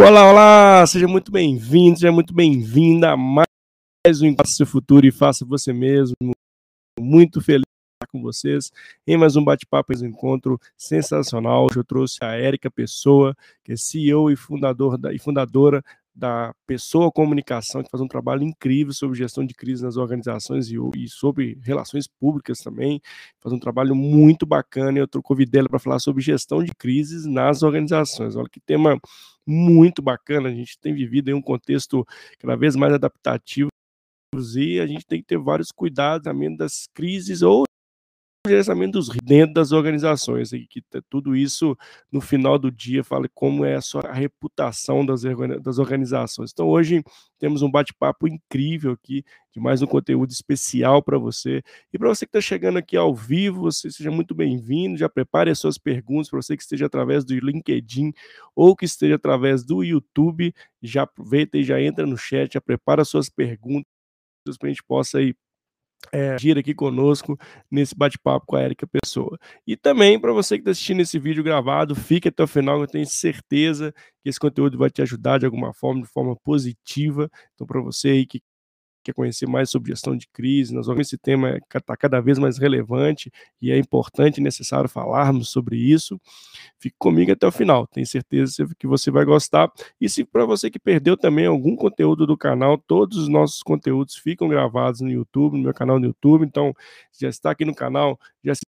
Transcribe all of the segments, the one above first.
Olá, olá! Seja muito bem-vindo, seja muito bem-vinda a mais um Faça Seu Futuro e Faça Você Mesmo. Muito feliz de estar com vocês em mais um bate-papo, um encontro sensacional. Hoje eu trouxe a Érica Pessoa, que é CEO e, fundador da, e fundadora da Pessoa Comunicação, que faz um trabalho incrível sobre gestão de crise nas organizações e, e sobre relações públicas também. Faz um trabalho muito bacana. Eu convidei ela para falar sobre gestão de crises nas organizações. Olha que tema muito bacana. A gente tem vivido em um contexto cada vez mais adaptativo e a gente tem que ter vários cuidados também das crises ou gerenciamento dos dentro das organizações, e que tudo isso no final do dia fala como é a sua reputação das, das organizações. Então hoje temos um bate-papo incrível aqui, de mais um conteúdo especial para você. E para você que está chegando aqui ao vivo, você seja muito bem-vindo, já prepare as suas perguntas, para você que esteja através do LinkedIn ou que esteja através do YouTube, já aproveita e já entra no chat, já prepara as suas perguntas para a gente possa aí é, agir aqui conosco nesse bate-papo com a Érica Pessoa. E também, para você que está assistindo esse vídeo gravado, fique até o final, eu tenho certeza que esse conteúdo vai te ajudar de alguma forma, de forma positiva. Então, para você aí que quer conhecer mais sobre gestão de crise, nós vamos esse tema está cada vez mais relevante e é importante e necessário falarmos sobre isso. Fique comigo até o final, tenho certeza que você vai gostar. E se para você que perdeu também algum conteúdo do canal, todos os nossos conteúdos ficam gravados no YouTube, no meu canal no YouTube, então já está aqui no canal, já se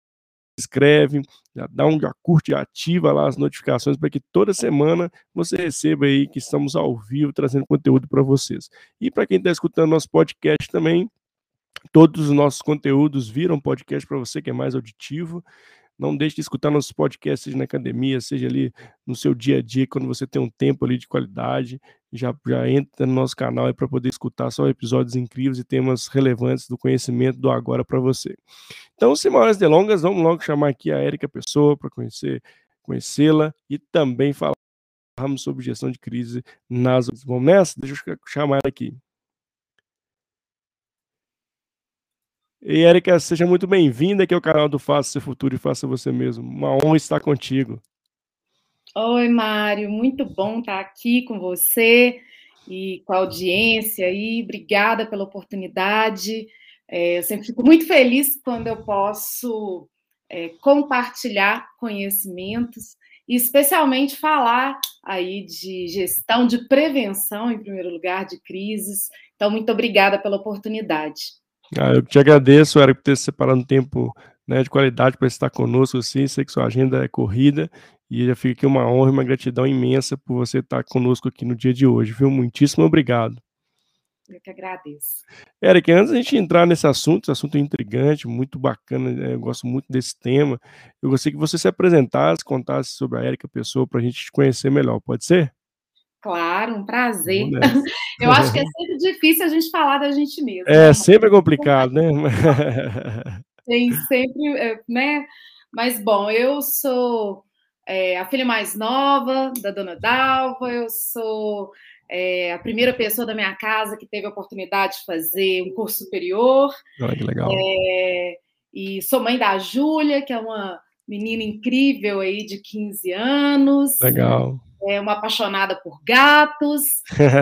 inscreve, já dá um já curte, ativa lá as notificações para que toda semana você receba aí que estamos ao vivo trazendo conteúdo para vocês. E para quem está escutando nosso podcast também, todos os nossos conteúdos viram podcast para você que é mais auditivo. Não deixe de escutar nossos podcasts, seja na academia, seja ali no seu dia a dia, quando você tem um tempo ali de qualidade. Já, já entra no nosso canal para poder escutar só episódios incríveis e temas relevantes do conhecimento do agora para você. Então, sem maiores delongas, vamos logo chamar aqui a Érica Pessoa para conhecer, conhecê-la e também falarmos sobre gestão de crise nas. Vamos nessa? Deixa eu chamar ela aqui. E Érica, seja muito bem-vinda aqui ao canal do Faça Seu Futuro e Faça Você Mesmo. Uma honra estar contigo. Oi, Mário, muito bom estar aqui com você e com a audiência aí. Obrigada pela oportunidade. É, eu sempre fico muito feliz quando eu posso é, compartilhar conhecimentos e especialmente falar aí de gestão, de prevenção, em primeiro lugar, de crises. Então, muito obrigada pela oportunidade. Ah, eu te agradeço, Eric, por ter separado um tempo né, de qualidade para estar conosco, assim, sei que sua agenda é corrida, e já fica aqui uma honra e uma gratidão imensa por você estar conosco aqui no dia de hoje, viu? Muitíssimo obrigado. Eu que agradeço. Eric, antes da gente entrar nesse assunto, esse assunto é intrigante, muito bacana, né, eu gosto muito desse tema, eu gostaria que você se apresentasse, contasse sobre a Érica Pessoa para a gente te conhecer melhor, pode ser? Claro, um prazer. Eu acho que é sempre difícil a gente falar da gente mesmo. É, né? sempre é complicado, né? Tem sempre, é, né? Mas, bom, eu sou é, a filha mais nova da dona Dalva, eu sou é, a primeira pessoa da minha casa que teve a oportunidade de fazer um curso superior. Olha que legal. É, e sou mãe da Júlia, que é uma menina incrível aí de 15 anos. Legal é uma apaixonada por gatos,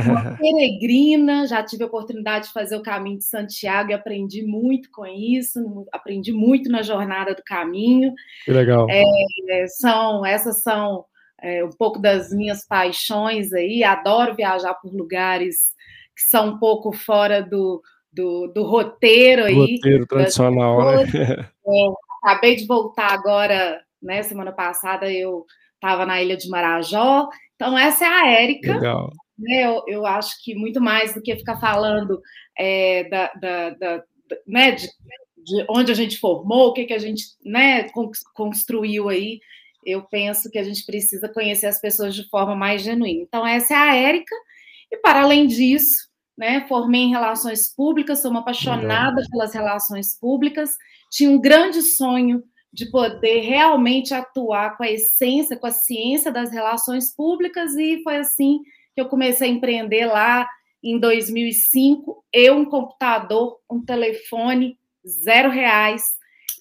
uma peregrina, já tive a oportunidade de fazer o caminho de Santiago e aprendi muito com isso, aprendi muito na jornada do caminho. Que legal. É, são, essas são é, um pouco das minhas paixões aí, adoro viajar por lugares que são um pouco fora do, do, do roteiro aí. Roteiro tradicional, né? É, acabei de voltar agora, né, semana passada eu estava na Ilha de Marajó. Então, essa é a Érica. Legal. Né? Eu, eu, acho que muito mais do que ficar falando é, da, da, da, né, de, de, onde a gente formou, o que, que a gente né, construiu aí, eu penso que a gente precisa conhecer as pessoas de forma mais genuína. Então, essa é a Érica. E, para além disso, né, formei em relações públicas, sou uma apaixonada Legal. pelas relações públicas, tinha um grande sonho de poder realmente atuar com a essência, com a ciência das relações públicas, e foi assim que eu comecei a empreender lá em 2005. Eu, um computador, um telefone, zero reais,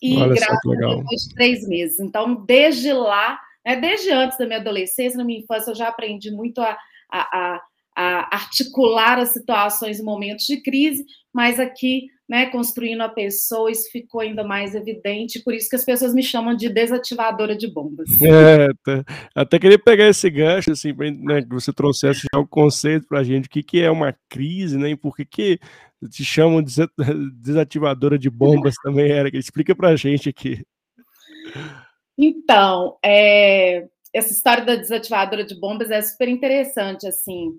e Olha graças depois de três meses. Então, desde lá, né, desde antes da minha adolescência, na minha infância, eu já aprendi muito a, a, a, a articular as situações em momentos de crise, mas aqui, né, construindo a pessoa, isso ficou ainda mais evidente, por isso que as pessoas me chamam de desativadora de bombas. É, até queria pegar esse gancho, assim, né, que você trouxesse já o conceito para a gente, o que, que é uma crise, né, e por que, que te chamam de desativadora de bombas também, Érica? Explica para a gente aqui. Então, é, essa história da desativadora de bombas é super interessante, assim.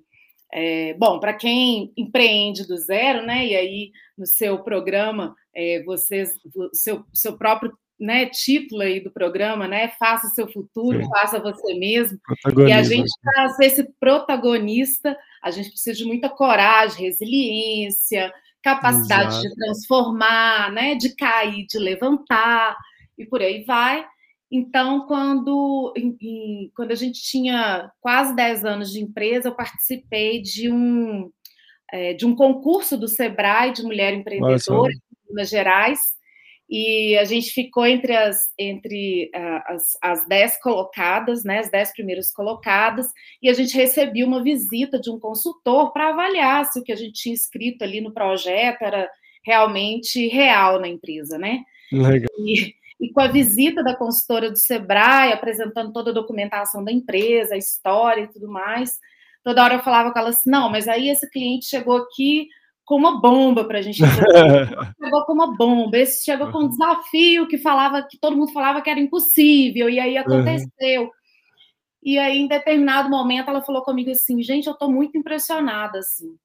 É, bom, para quem empreende do zero, né? E aí no seu programa, é, vocês, seu, seu próprio né, título aí do programa, né? Faça seu futuro, Sim. faça você mesmo. E a gente, para ser esse protagonista, a gente precisa de muita coragem, resiliência, capacidade Exato. de transformar, né? De cair, de levantar e por aí vai. Então, quando, em, em, quando a gente tinha quase 10 anos de empresa, eu participei de um, é, de um concurso do Sebrae de mulher empreendedora em Minas Gerais, e a gente ficou entre as, entre, uh, as, as 10 colocadas, né, as 10 primeiras colocadas, e a gente recebia uma visita de um consultor para avaliar se o que a gente tinha escrito ali no projeto era realmente real na empresa, né? Legal. E, e com a visita da consultora do Sebrae, apresentando toda a documentação da empresa, a história e tudo mais, toda hora eu falava com ela assim: não, mas aí esse cliente chegou aqui com uma bomba para a gente chegou com uma bomba, esse chegou com um desafio que falava que todo mundo falava que era impossível, e aí aconteceu. Uhum. E aí, em determinado momento, ela falou comigo assim: gente, eu estou muito impressionada, assim.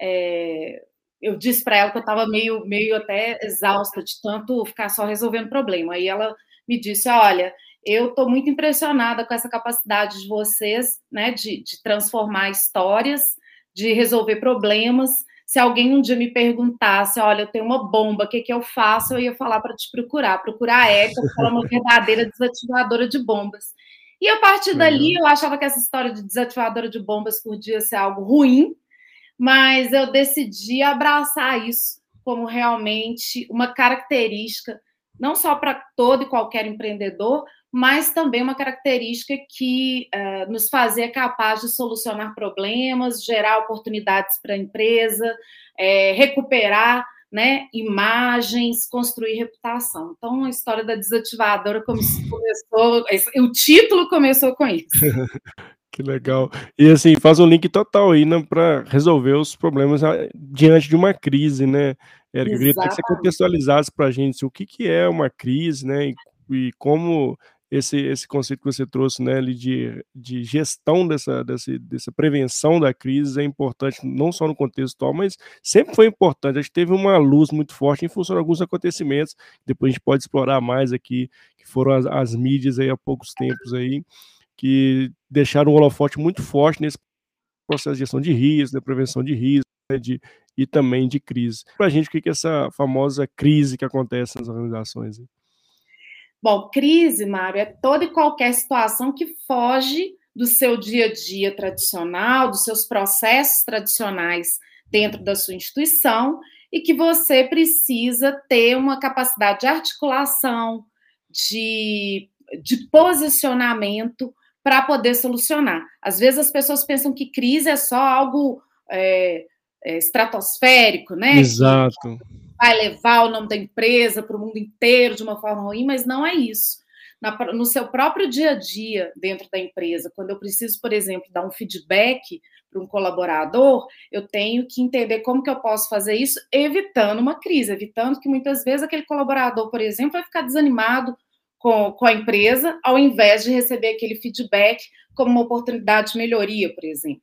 É, eu disse para ela que eu estava meio, meio até exausta de tanto ficar só resolvendo problema. Aí ela me disse: Olha, eu estou muito impressionada com essa capacidade de vocês, né, de, de transformar histórias, de resolver problemas. Se alguém um dia me perguntasse, olha, eu tenho uma bomba, o que, que eu faço? Eu ia falar para te procurar, procurar a porque ela é uma verdadeira desativadora de bombas. E a partir dali, eu achava que essa história de desativadora de bombas podia ser algo ruim, mas eu decidi abraçar isso como realmente uma característica, não só para todo e qualquer empreendedor, mas também uma característica que uh, nos fazia capaz de solucionar problemas, gerar oportunidades para a empresa, é, recuperar né, imagens, construir reputação. Então, a história da desativadora começou, o título começou com isso. Que legal. E assim, faz um link total aí né, para resolver os problemas ah, diante de uma crise, né? Érica, eu queria que você contextualizasse para a gente assim, o que, que é uma crise, né? E, e, como esse, esse conceito que você trouxe, né, ali de, de gestão dessa, dessa, dessa prevenção da crise é importante, não só no contexto atual, mas sempre foi importante. A gente teve uma luz muito forte em função de alguns acontecimentos, depois a gente pode explorar mais aqui, que foram as, as mídias aí há poucos tempos aí que deixaram um holofote muito forte nesse processo de gestão de risco, de prevenção de risco né, de, e também de crise. Para a gente, o que é essa famosa crise que acontece nas organizações? Bom, crise, Mário, é toda e qualquer situação que foge do seu dia a dia tradicional, dos seus processos tradicionais dentro da sua instituição e que você precisa ter uma capacidade de articulação, de, de posicionamento para poder solucionar. Às vezes as pessoas pensam que crise é só algo é, é, estratosférico, né? Exato. Vai levar o nome da empresa para o mundo inteiro de uma forma ruim, mas não é isso. Na, no seu próprio dia a dia dentro da empresa, quando eu preciso, por exemplo, dar um feedback para um colaborador, eu tenho que entender como que eu posso fazer isso, evitando uma crise, evitando que muitas vezes aquele colaborador, por exemplo, vai ficar desanimado com, com a empresa, ao invés de receber aquele feedback como uma oportunidade de melhoria, por exemplo.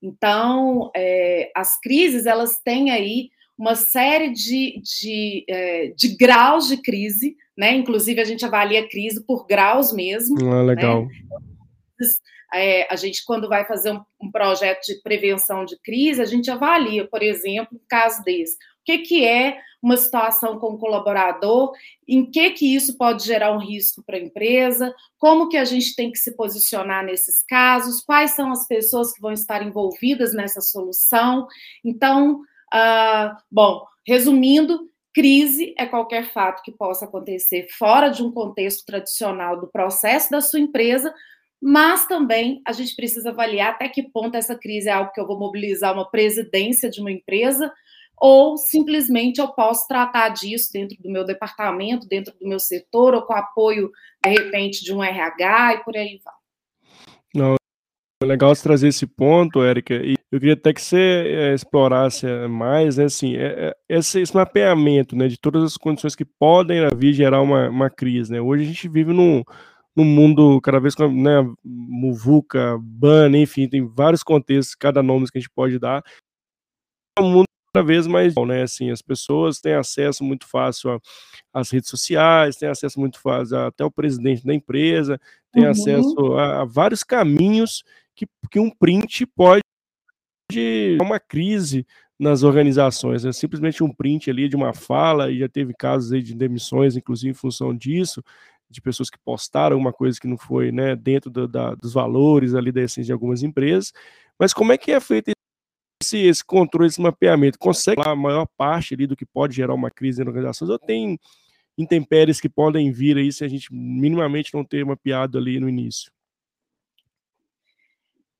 Então, é, as crises, elas têm aí uma série de, de, é, de graus de crise, né? Inclusive, a gente avalia a crise por graus mesmo. Ah, legal. Né? É, a gente, quando vai fazer um, um, projeto de prevenção de crise, a gente avalia, por exemplo, um caso desse. O que, que é uma situação com o colaborador, em que que isso pode gerar um risco para a empresa, como que a gente tem que se posicionar nesses casos, quais são as pessoas que vão estar envolvidas nessa solução. Então, uh, bom, resumindo, crise é qualquer fato que possa acontecer fora de um contexto tradicional do processo da sua empresa, mas também a gente precisa avaliar até que ponto essa crise é algo que eu vou mobilizar uma presidência de uma empresa ou simplesmente eu posso tratar disso dentro do meu departamento, dentro do meu setor, ou com apoio, de repente, de um RH e por aí vai. Não, é legal você trazer esse ponto, Érica, e eu queria até que você é, explorasse mais, né, assim, é, é, esse, esse, mapeamento, né, de todas as condições que podem vir gerar uma, uma crise, né, hoje a gente vive num, num mundo cada vez com, né, muvuca, ban, enfim, tem vários contextos, cada nome que a gente pode dar, é um mundo cada vez mais, né? Assim, as pessoas têm acesso muito fácil às redes sociais, têm acesso muito fácil até o presidente da empresa, tem uhum. acesso a, a, vários caminhos que, que um print pode uma crise nas organizações, né? simplesmente um print ali de uma fala, e já teve casos aí de demissões, inclusive em função disso, de pessoas que postaram alguma coisa que não foi né, dentro da, dos valores ali da essência de algumas empresas, mas como é que é feito esse, esse controle, esse mapeamento, consegue a maior parte ali do que pode gerar uma crise na organização, ou tem intempéries que podem vir aí se a gente minimamente não ter mapeado ali no início?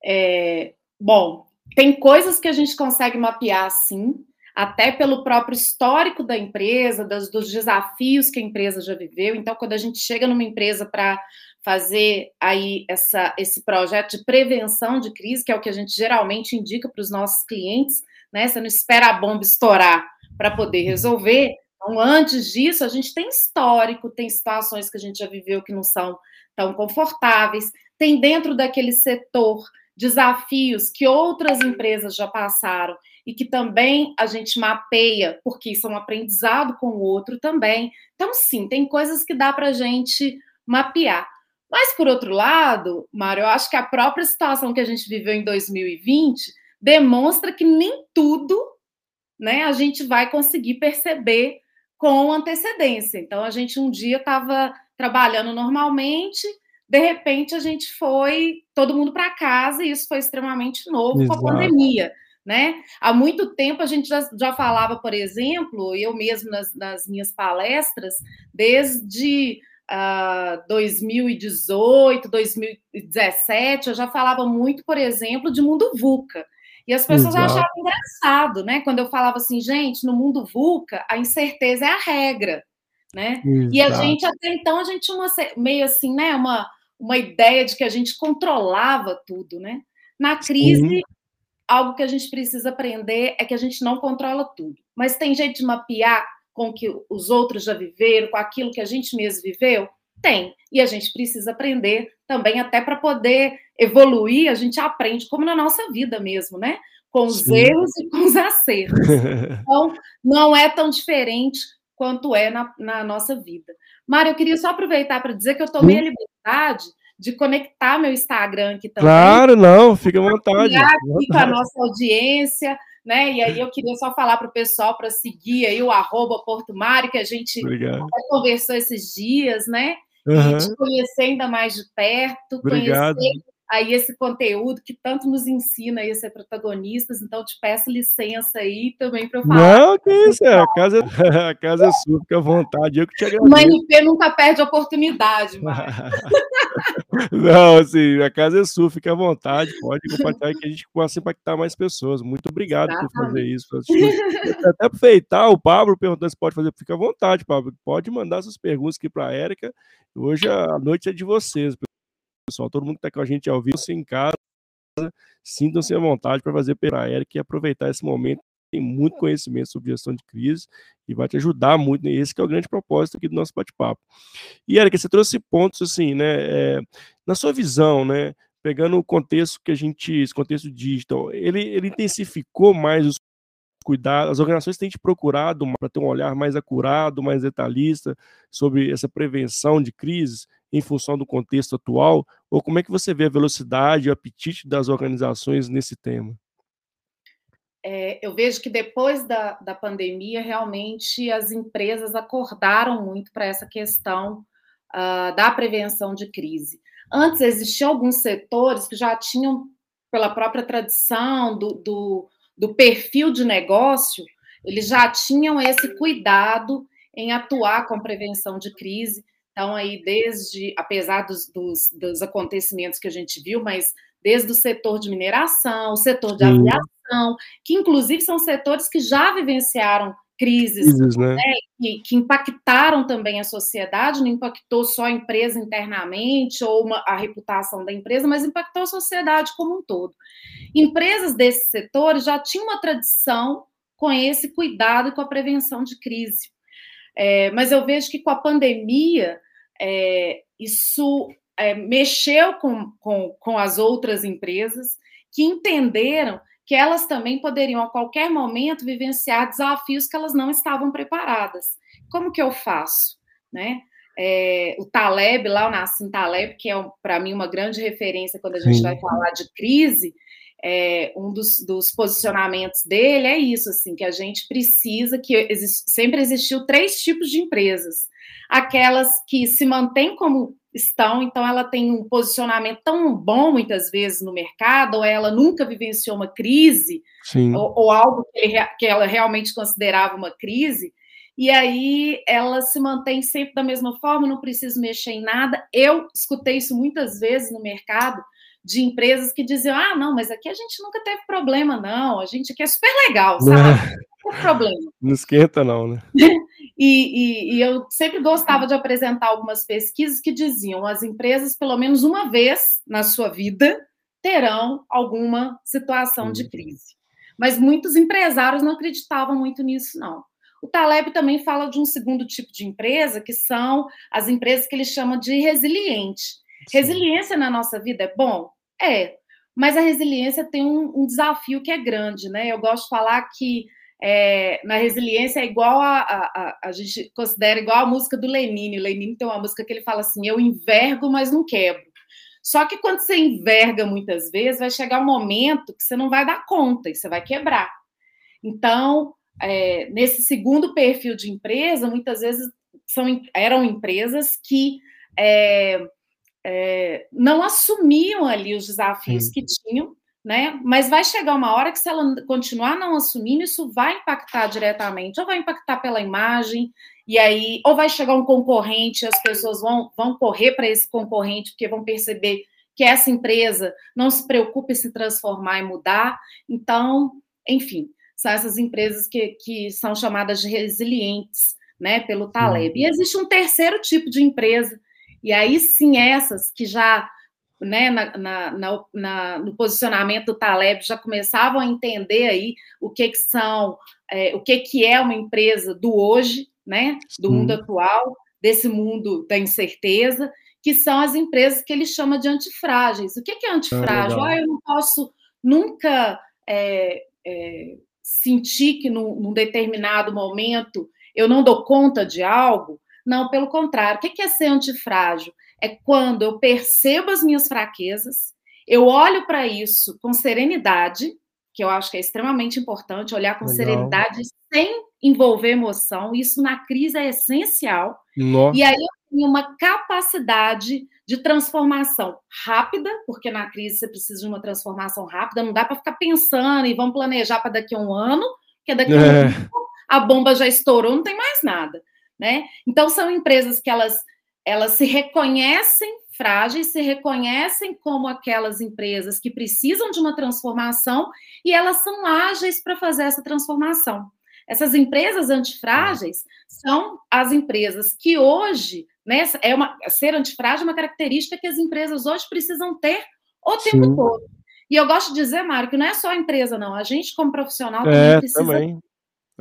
É, bom, tem coisas que a gente consegue mapear sim, até pelo próprio histórico da empresa, das, dos desafios que a empresa já viveu. Então, quando a gente chega numa empresa para fazer aí essa, esse projeto de prevenção de crise, que é o que a gente geralmente indica para os nossos clientes, né? Você não espera a bomba estourar para poder resolver. Então, antes disso, a gente tem histórico, tem situações que a gente já viveu que não são tão confortáveis, tem dentro daquele setor desafios que outras empresas já passaram e que também a gente mapeia, porque isso é um aprendizado com o outro também. Então, sim, tem coisas que dá para a gente mapear. Mas, por outro lado, Mário, eu acho que a própria situação que a gente viveu em 2020 demonstra que nem tudo né, a gente vai conseguir perceber com antecedência. Então, a gente um dia estava trabalhando normalmente, de repente a gente foi todo mundo para casa e isso foi extremamente novo Exato. com a pandemia. Né? Há muito tempo a gente já, já falava, por exemplo, eu mesmo nas, nas minhas palestras, desde uh, 2018, 2017, eu já falava muito, por exemplo, de mundo VUCA. E as pessoas Exato. achavam engraçado, né? Quando eu falava assim, gente, no mundo VUCA, a incerteza é a regra, né? Exato. E a gente, até então, a gente tinha uma, meio assim, né? Uma, uma ideia de que a gente controlava tudo, né? Na crise, Sim. algo que a gente precisa aprender é que a gente não controla tudo. Mas tem jeito de mapear com o que os outros já viveram, com aquilo que a gente mesmo viveu? Tem. E a gente precisa aprender também, até para poder evoluir, a gente aprende, como na nossa vida mesmo, né? Com os Sim. erros e com os acertos. Então, não é tão diferente quanto é na, na nossa vida. Mário, eu queria só aproveitar para dizer que eu tomei a liberdade de conectar meu Instagram aqui também. Claro, não, fica à vontade. Aqui com a nossa audiência né? E aí eu queria só falar para o pessoal para seguir aí o arroba Porto Mário, que a gente conversou esses dias, né? Uhum. E te conhecer ainda mais de perto, Obrigado. conhecer aí esse conteúdo que tanto nos ensina a ser protagonistas, então te peço licença aí também para eu falar. Não, que isso, é, a casa, a casa é sua, fica à vontade, eu que te agradeço. O MP nunca perde oportunidade, Não, assim, a casa é sua, fica à vontade, pode compartilhar que a gente possa impactar mais pessoas. Muito obrigado Exatamente. por fazer isso. Até aproveitar, o Pablo perguntando se pode fazer, fica à vontade, Pablo, pode mandar suas perguntas aqui para a Érica, hoje a noite é de vocês, pessoal. Todo mundo que está com a gente ao vivo, em casa, sintam-se à vontade para fazer pela Eric e aproveitar esse momento. Tem muito conhecimento sobre gestão de crise e vai te ajudar muito. Né? Esse é o grande propósito aqui do nosso bate-papo. E, Eric, você trouxe pontos assim, né? É, na sua visão, né? Pegando o contexto que a gente, esse contexto digital, ele, ele intensificou mais os cuidados, as organizações têm te procurado para ter um olhar mais acurado, mais detalhista sobre essa prevenção de crises em função do contexto atual? Ou como é que você vê a velocidade e o apetite das organizações nesse tema? É, eu vejo que depois da, da pandemia, realmente as empresas acordaram muito para essa questão uh, da prevenção de crise. Antes existiam alguns setores que já tinham, pela própria tradição do, do, do perfil de negócio, eles já tinham esse cuidado em atuar com prevenção de crise. Então, aí, desde, apesar dos, dos, dos acontecimentos que a gente viu, mas desde o setor de mineração, o setor de Sim. Aviação, que inclusive são setores que já vivenciaram crises, crises né? Né, que, que, impactaram também a sociedade, não impactou só a empresa internamente ou uma, a reputação da empresa, mas impactou a sociedade como um todo. Empresas desses setores já tinham uma tradição com esse cuidado e com a prevenção de crise. É, mas eu vejo que com a pandemia, é, isso é, mexeu com, com, com as outras empresas que entenderam que elas também poderiam, a qualquer momento, vivenciar desafios que elas não estavam preparadas. Como que eu faço? Né? É, o Taleb, lá o Nassim Taleb, que é, para mim, uma grande referência quando a gente Sim. vai falar de crise, é, um dos, dos, posicionamentos dele é isso, assim, que a gente precisa, que exist, sempre existiu três tipos de empresas. Aquelas que se mantêm como estão, então ela tem um posicionamento tão bom, muitas vezes, no mercado, ou ela nunca vivenciou uma crise, ou, ou, algo que, que ela realmente considerava uma crise, e aí ela se mantém sempre da mesma forma, não precisa mexer em nada. Eu escutei isso muitas vezes no mercado, de empresas que diziam: ah, não, mas aqui a gente nunca teve problema, não, a gente aqui é super legal, sabe? Não tem problema. Não esquenta, não, né? e, e, e, eu sempre gostava de apresentar algumas pesquisas que diziam: as empresas, pelo menos uma vez na sua vida, terão alguma situação de crise. Mas muitos empresários não acreditavam muito nisso, não. O Taleb também fala de um segundo tipo de empresa, que são as empresas que ele chama de resiliente Resiliência na nossa vida é bom? É, mas a resiliência tem um, um desafio que é grande, né? Eu gosto de falar que é, na resiliência é igual a, a, a, a, gente considera igual a música do Lenine. O Lenine tem uma música que ele fala assim: eu envergo, mas não quebro. Só que quando você enverga muitas vezes, vai chegar um momento que você não vai dar conta e você vai quebrar. Então, é, nesse segundo perfil de empresa, muitas vezes são, eram empresas que é, é, não assumiam ali os desafios Sim. que tinham, né? Mas vai chegar uma hora que, se ela continuar não assumindo, isso vai impactar diretamente, ou vai impactar pela imagem, e aí, ou vai chegar um concorrente, as pessoas vão, vão correr para esse concorrente, porque vão perceber que essa empresa não se preocupa em se transformar e mudar. Então, enfim, são essas empresas que, que são chamadas de resilientes, né, pelo Taleb. E existe um terceiro tipo de empresa, e aí sim, essas que já, né, na, na, na, no posicionamento do Taleb, já começavam a entender aí o que, que são, é, o que, que é uma empresa do hoje, né, do sim. mundo atual, desse mundo da incerteza, que são as empresas que ele chama de antifrágeis. O que, que é antifrágil? Ah, ah, eu não posso nunca é, é, sentir que num, num determinado momento eu não dou conta de algo, não, pelo contrário. O que é ser antifrágil? É quando eu percebo as minhas fraquezas, eu olho para isso com serenidade, que eu acho que é extremamente importante, olhar com Legal. serenidade sem envolver emoção. Isso na crise é essencial. Nossa. E aí eu tenho uma capacidade de transformação rápida, porque na crise você precisa de uma transformação rápida, não dá para ficar pensando e vamos planejar para daqui a um ano, porque daqui a um é. ano a bomba já estourou, não tem mais nada né? Então são empresas que elas elas se reconhecem frágeis, se reconhecem como aquelas empresas que precisam de uma transformação e elas são ágeis para fazer essa transformação. Essas empresas antifrágeis são as empresas que hoje, né, é uma, ser antifrágil é uma característica que as empresas hoje precisam ter o tempo Sim. todo. E eu gosto de dizer, Mário, que não é só a empresa, não. A gente, como profissional, também é, precisa também.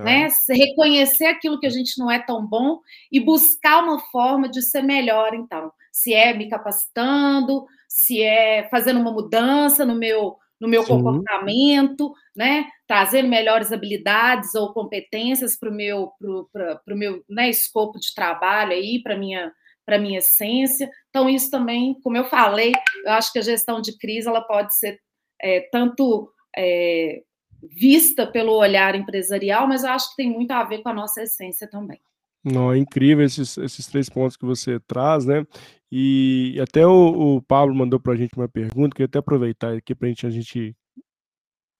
Né? É. Reconhecer aquilo que a gente não é tão bom e buscar uma forma de ser melhor, então. Se é me capacitando, se é fazendo uma mudança no meu, no meu comportamento, né? Trazendo melhores habilidades ou competências para o meu, pro, pro, pro meu né, escopo de trabalho aí, para minha para minha essência. Então, isso também, como eu falei, eu acho que a gestão de crise ela pode ser é, tanto é, vista pelo olhar empresarial, mas eu acho que tem muito a ver com a nossa essência também. Não, é incrível esses, esses três pontos que você traz, né? E até o, o Pablo mandou para a gente uma pergunta, que eu até aproveitar aqui para a gente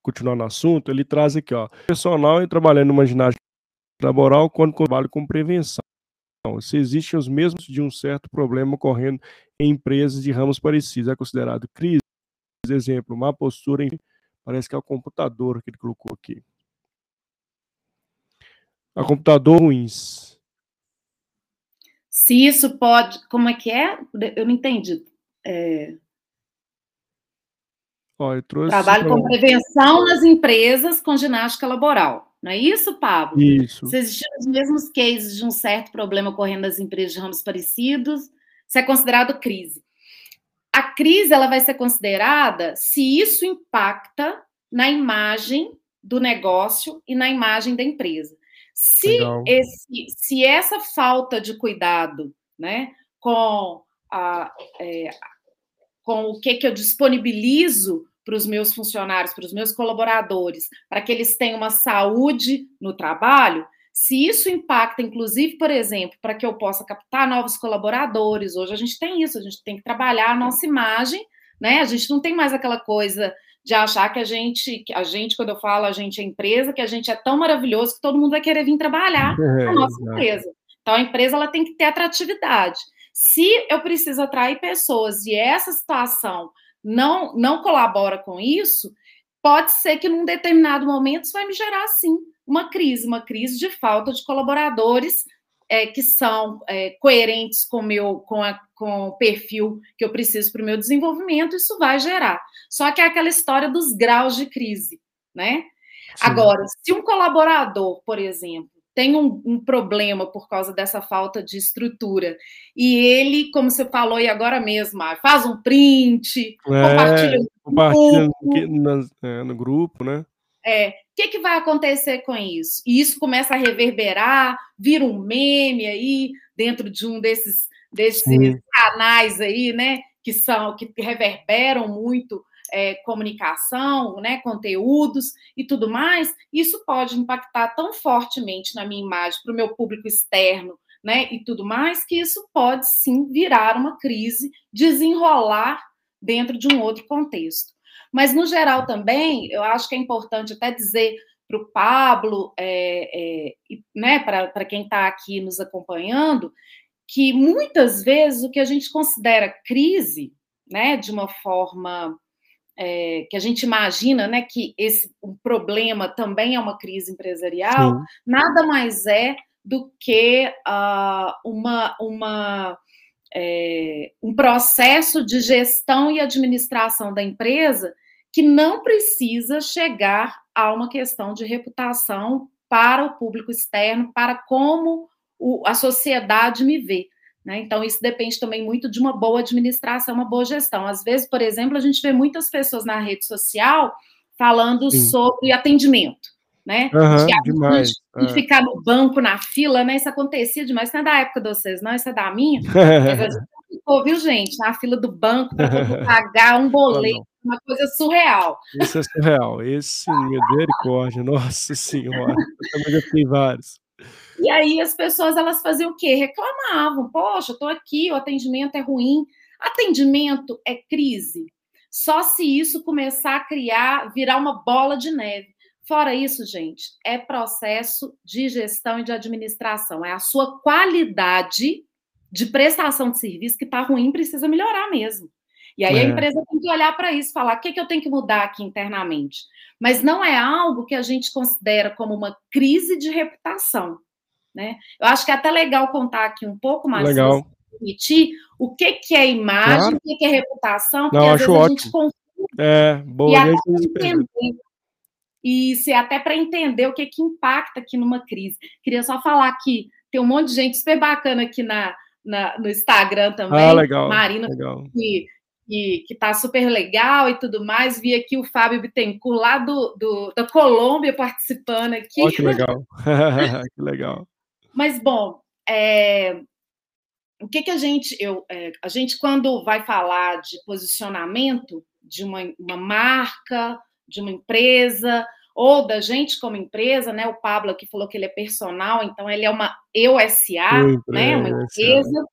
continuar no assunto. Ele traz aqui, ó, personal e trabalhando numa ginástica laboral quando trabalho com prevenção. se existem os mesmos de um certo problema ocorrendo em empresas de ramos parecidos. É considerado crise? Exemplo, má postura, em, parece que é o computador que ele colocou aqui. A computador ruins. Se isso pode. Como é que é? Eu não entendi. É... Ó, Trabalho com prevenção nas empresas com ginástica laboral. Não é isso, Pablo? Isso. Se existirem os mesmos cases de um certo problema ocorrendo nas empresas de ramos parecidos, isso é considerado crise. A crise ela vai ser considerada se isso impacta na imagem do negócio e na imagem da empresa. Se, esse, se essa falta de cuidado né, com, a, é, com o que, que eu disponibilizo para os meus funcionários, para os meus colaboradores, para que eles tenham uma saúde no trabalho, se isso impacta, inclusive, por exemplo, para que eu possa captar novos colaboradores, hoje a gente tem isso, a gente tem que trabalhar a nossa imagem, né? A gente não tem mais aquela coisa de achar que a gente, a gente, quando eu falo a gente é empresa, que a gente é tão maravilhoso que todo mundo vai querer vir trabalhar é, na nossa é, empresa. Então a empresa ela tem que ter atratividade. Se eu preciso atrair pessoas e essa situação não, não colabora com isso, pode ser que num determinado momento isso vai me gerar, sim, uma crise, uma crise de falta de colaboradores é, que são é, coerentes com, meu, com, a, com o perfil que eu preciso para o meu desenvolvimento, isso vai gerar. Só que é aquela história dos graus de crise, né? Sim. Agora, se um colaborador, por exemplo, tem um, um, problema por causa dessa falta de estrutura. E ele, como você falou e agora mesmo, ah, faz um print, é, compartilha, no, compartilha. No, é, no grupo, né? É, o que, que vai acontecer com isso? E isso começa a reverberar, vira um meme aí dentro de um desses, desses canais aí, né? Que são que reverberam muito é, comunicação, né, conteúdos e tudo mais, isso pode impactar tão fortemente na minha imagem para o meu público externo, né, e tudo mais, que isso pode sim virar uma crise, desenrolar dentro de um outro contexto. Mas, no geral, também, eu acho que é importante até dizer para o Pablo, é, é, né, para quem está aqui nos acompanhando, que muitas vezes o que a gente considera crise, né, de uma forma é, que a gente imagina né, que esse um problema também é uma crise empresarial, Sim. nada mais é do que uh, uma, uma, é, um processo de gestão e administração da empresa que não precisa chegar a uma questão de reputação para o público externo, para como o, a sociedade me vê. Né? Então, isso depende também muito de uma boa administração, uma boa gestão. Às vezes, por exemplo, a gente vê muitas pessoas na rede social falando Sim. sobre atendimento. Né? Uhum, de, demais. De, é. ficar no banco, na fila, né? Isso acontecia demais. Isso não é da época de vocês, não, isso é da minha. Mas a gente ficou, viu, gente? Na fila do banco para pagar um boleto, uma coisa surreal. Isso é surreal. Esse, misericórdia, nossa senhora. Eu também já fiquei vários. E aí as pessoas elas faziam o quê? Reclamavam. Poxa, estou aqui, o atendimento é ruim. Atendimento é crise. Só se isso começar a criar, virar uma bola de neve. Fora isso, gente, é processo de gestão e de administração. É a sua qualidade de prestação de serviço que está ruim, precisa melhorar mesmo. E aí é. a empresa tem que olhar para isso, falar o que, que eu tenho que mudar aqui internamente. Mas não é algo que a gente considera como uma crise de reputação. Né? Eu acho que é até legal contar aqui um pouco mais, legal. permitir, o que, que é imagem, claro. o que, que é reputação, porque Não, às vezes ótimo. a gente confunde. É, boa. E até entender, isso, e até para entender o que, que impacta aqui numa crise. Queria só falar que tem um monte de gente super bacana aqui na, na no Instagram também. Ah, legal. Marina, legal. que que, que tá super legal e tudo mais. Vi aqui o Fábio Bittencourt lá do, do, da Colômbia participando aqui. Oh, que legal, que legal. Mas, bom, é, o que, que a gente. Eu, é, a gente, quando vai falar de posicionamento de uma, uma marca, de uma empresa, ou da gente como empresa, né? O Pablo aqui falou que ele é personal, então ele é uma EUSA, né? Uma empresa.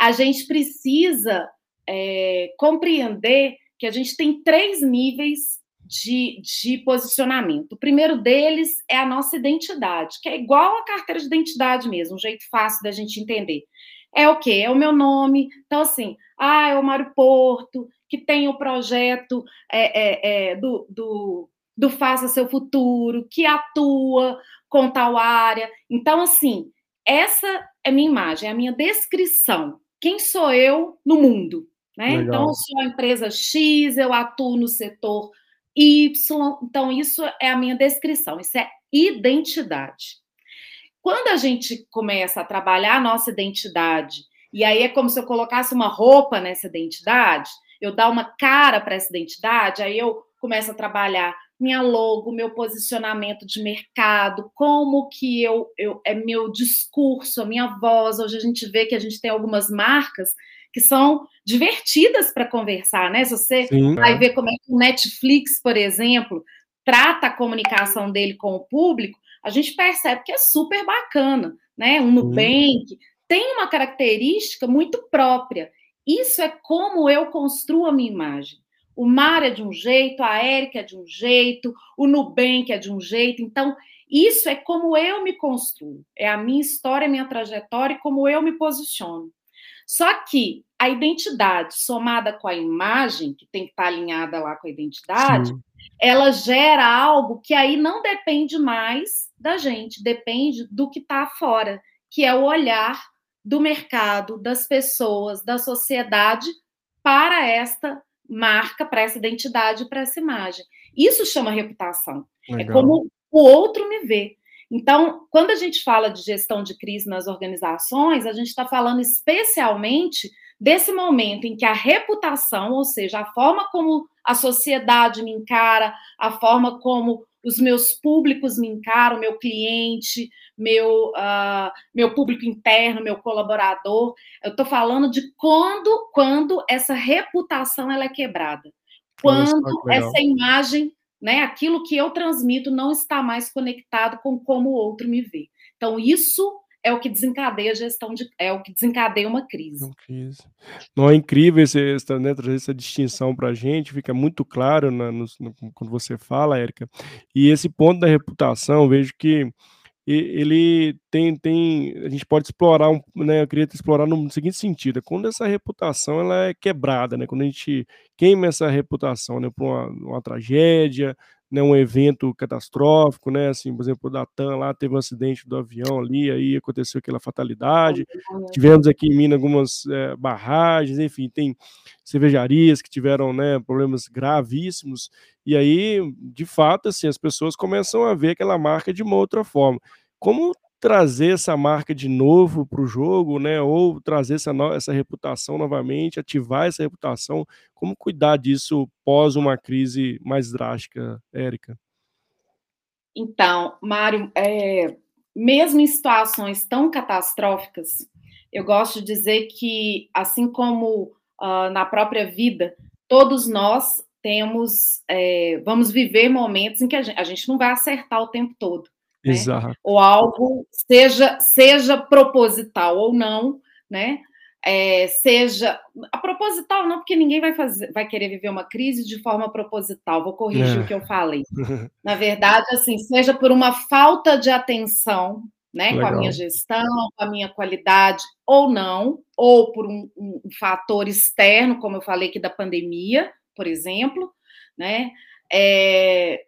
A gente precisa é, compreender que a gente tem três níveis de, de posicionamento. O primeiro deles é a nossa identidade, que é igual a carteira de identidade mesmo, um jeito fácil da gente entender. É o quê? É o meu nome. Então, assim, ah, é o Mário Porto, que tem o projeto é, é, é, do, do, do Faça Seu Futuro, que atua com tal área. Então, assim, essa é minha imagem, é a minha descrição. Quem sou eu no mundo? Né? Então, eu sou a empresa X, eu atuo no setor Y. Então, isso é a minha descrição, isso é identidade. Quando a gente começa a trabalhar a nossa identidade, e aí é como se eu colocasse uma roupa nessa identidade, eu dar uma cara para essa identidade, aí eu começo a trabalhar minha logo, meu posicionamento de mercado, como que eu, eu é meu discurso, a minha voz. Hoje a gente vê que a gente tem algumas marcas que são divertidas para conversar, né? Se você Sim, vai é. ver como é que o Netflix, por exemplo, trata a comunicação dele com o público, a gente percebe que é super bacana, né? Um Nubank tem uma característica muito própria. Isso é como eu construo a minha imagem. O Mar é de um jeito, a Érica é de um jeito, o Nubank é de um jeito. Então, isso é como eu me construo. É a minha história, a minha trajetória e como eu me posiciono. Só que a identidade somada com a imagem, que tem que estar alinhada lá com a identidade, Sim. ela gera algo que aí não depende mais da gente, depende do que está fora, que é o olhar do mercado, das pessoas, da sociedade para esta marca, para essa identidade, para essa imagem. Isso chama reputação. É Legal. É como o outro me vê. Então, quando a gente fala de gestão de crise nas organizações, a gente está falando especialmente desse momento em que a reputação, ou seja, a forma como a sociedade me encara, a forma como os meus públicos me encaram, meu cliente, meu, uh, meu público interno, meu colaborador. Eu estou falando de quando, quando essa reputação ela é quebrada. Quando essa imagem, né, aquilo que eu transmito não está mais conectado com como o outro me vê. Então, isso é o que desencadeia a gestão de é o que desencadeia uma crise. Uma crise. Não é incrível esse, né, trazer essa distinção para a gente, fica muito claro na, no, no, quando você fala, Érica. E esse ponto da reputação, vejo que ele tem, tem a gente pode explorar, um, né, eu queria explorar no seguinte sentido, quando essa reputação ela é quebrada, né, quando a gente queima essa reputação, né, por uma, uma tragédia, né, um evento catastrófico, né, assim, por exemplo, o Datan lá teve um acidente do avião ali, aí aconteceu aquela fatalidade, tivemos aqui em Minas algumas é, barragens, enfim, tem cervejarias que tiveram, né, problemas gravíssimos, e aí, de fato, assim, as pessoas começam a ver aquela marca de uma outra forma. Como trazer essa marca de novo para o jogo, né? Ou trazer essa, essa reputação novamente, ativar essa reputação. Como cuidar disso pós uma crise mais drástica, Érica? Então, Mário, é, mesmo em situações tão catastróficas, eu gosto de dizer que, assim como uh, na própria vida, todos nós temos, é, vamos viver momentos em que a gente, a gente não vai acertar o tempo todo. Né? Exato. Ou algo seja seja proposital ou não, né? É, seja a proposital não, porque ninguém vai fazer, vai querer viver uma crise de forma proposital. Vou corrigir é. o que eu falei. Na verdade, assim, seja por uma falta de atenção, né, Legal. com a minha gestão, com a minha qualidade ou não, ou por um, um, um fator externo, como eu falei aqui da pandemia, por exemplo, né? É,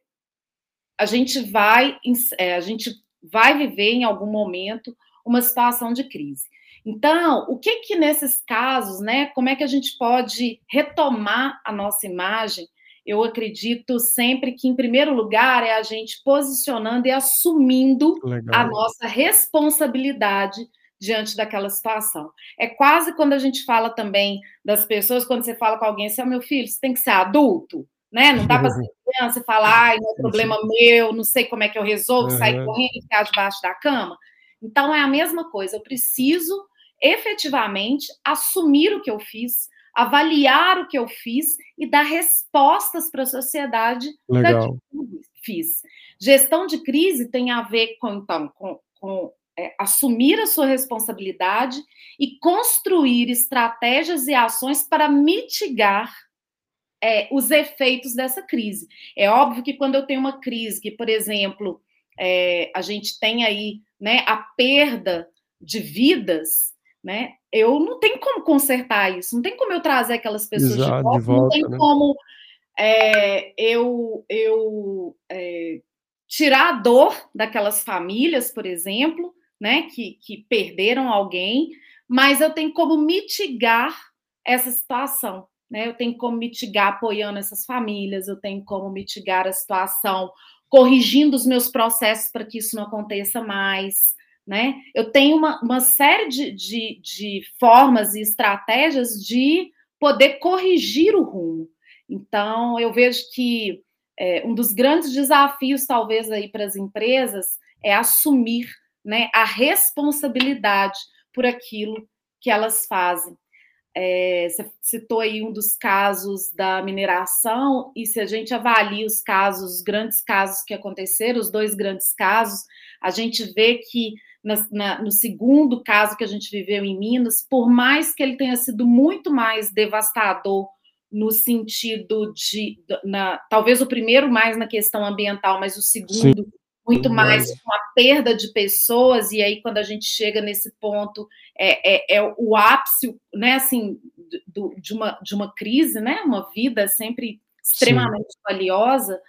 a gente vai, é, a gente vai viver em algum momento uma situação de crise. Então, o que que nesses casos, né, como é que a gente pode retomar a nossa imagem? Eu acredito sempre que, em primeiro lugar, é a gente posicionando e assumindo Legal. a nossa responsabilidade diante daquela situação. É quase quando a gente fala também das pessoas, quando você fala com alguém, você é meu filho, você tem que ser adulto né? Não dá para ser criança e falar, ai, não é problema meu, não sei como é que eu resolvo, uhum. sair correndo e ficar debaixo da cama. Então é a mesma coisa, eu preciso efetivamente assumir o que eu fiz, avaliar o que eu fiz e dar respostas para a sociedade Legal. que eu fiz. Gestão de crise tem a ver com, então, com, com é, assumir a sua responsabilidade e construir estratégias e ações para mitigar é, os efeitos dessa crise. É óbvio que quando eu tenho uma crise, que, por exemplo, é, a gente tem aí né, a perda de vidas, né? Eu não tenho como consertar isso, não tem como eu trazer aquelas pessoas Exato, de, volta, de volta, não tem né? como é, eu, eu é, tirar a dor daquelas famílias, por exemplo, né, que, que perderam alguém, mas eu tenho como mitigar essa situação. Né? Eu tenho como mitigar apoiando essas famílias, eu tenho como mitigar a situação, corrigindo os meus processos para que isso não aconteça mais. Né? Eu tenho uma, uma série de, de, de formas e estratégias de poder corrigir o rumo. Então, eu vejo que é, um dos grandes desafios, talvez, aí para as empresas é assumir né, a responsabilidade por aquilo que elas fazem. É, você citou aí um dos casos da mineração, e se a gente avalia os casos, os grandes casos que aconteceram, os dois grandes casos, a gente vê que na, na, no segundo caso que a gente viveu em Minas, por mais que ele tenha sido muito mais devastador no sentido de, na, talvez o primeiro mais na questão ambiental, mas o segundo Sim muito mais com a perda de pessoas, e aí quando a gente chega nesse ponto, é, é, é o ápice, né, assim, do, de, uma, de uma crise, né, uma vida sempre extremamente Sim. valiosa,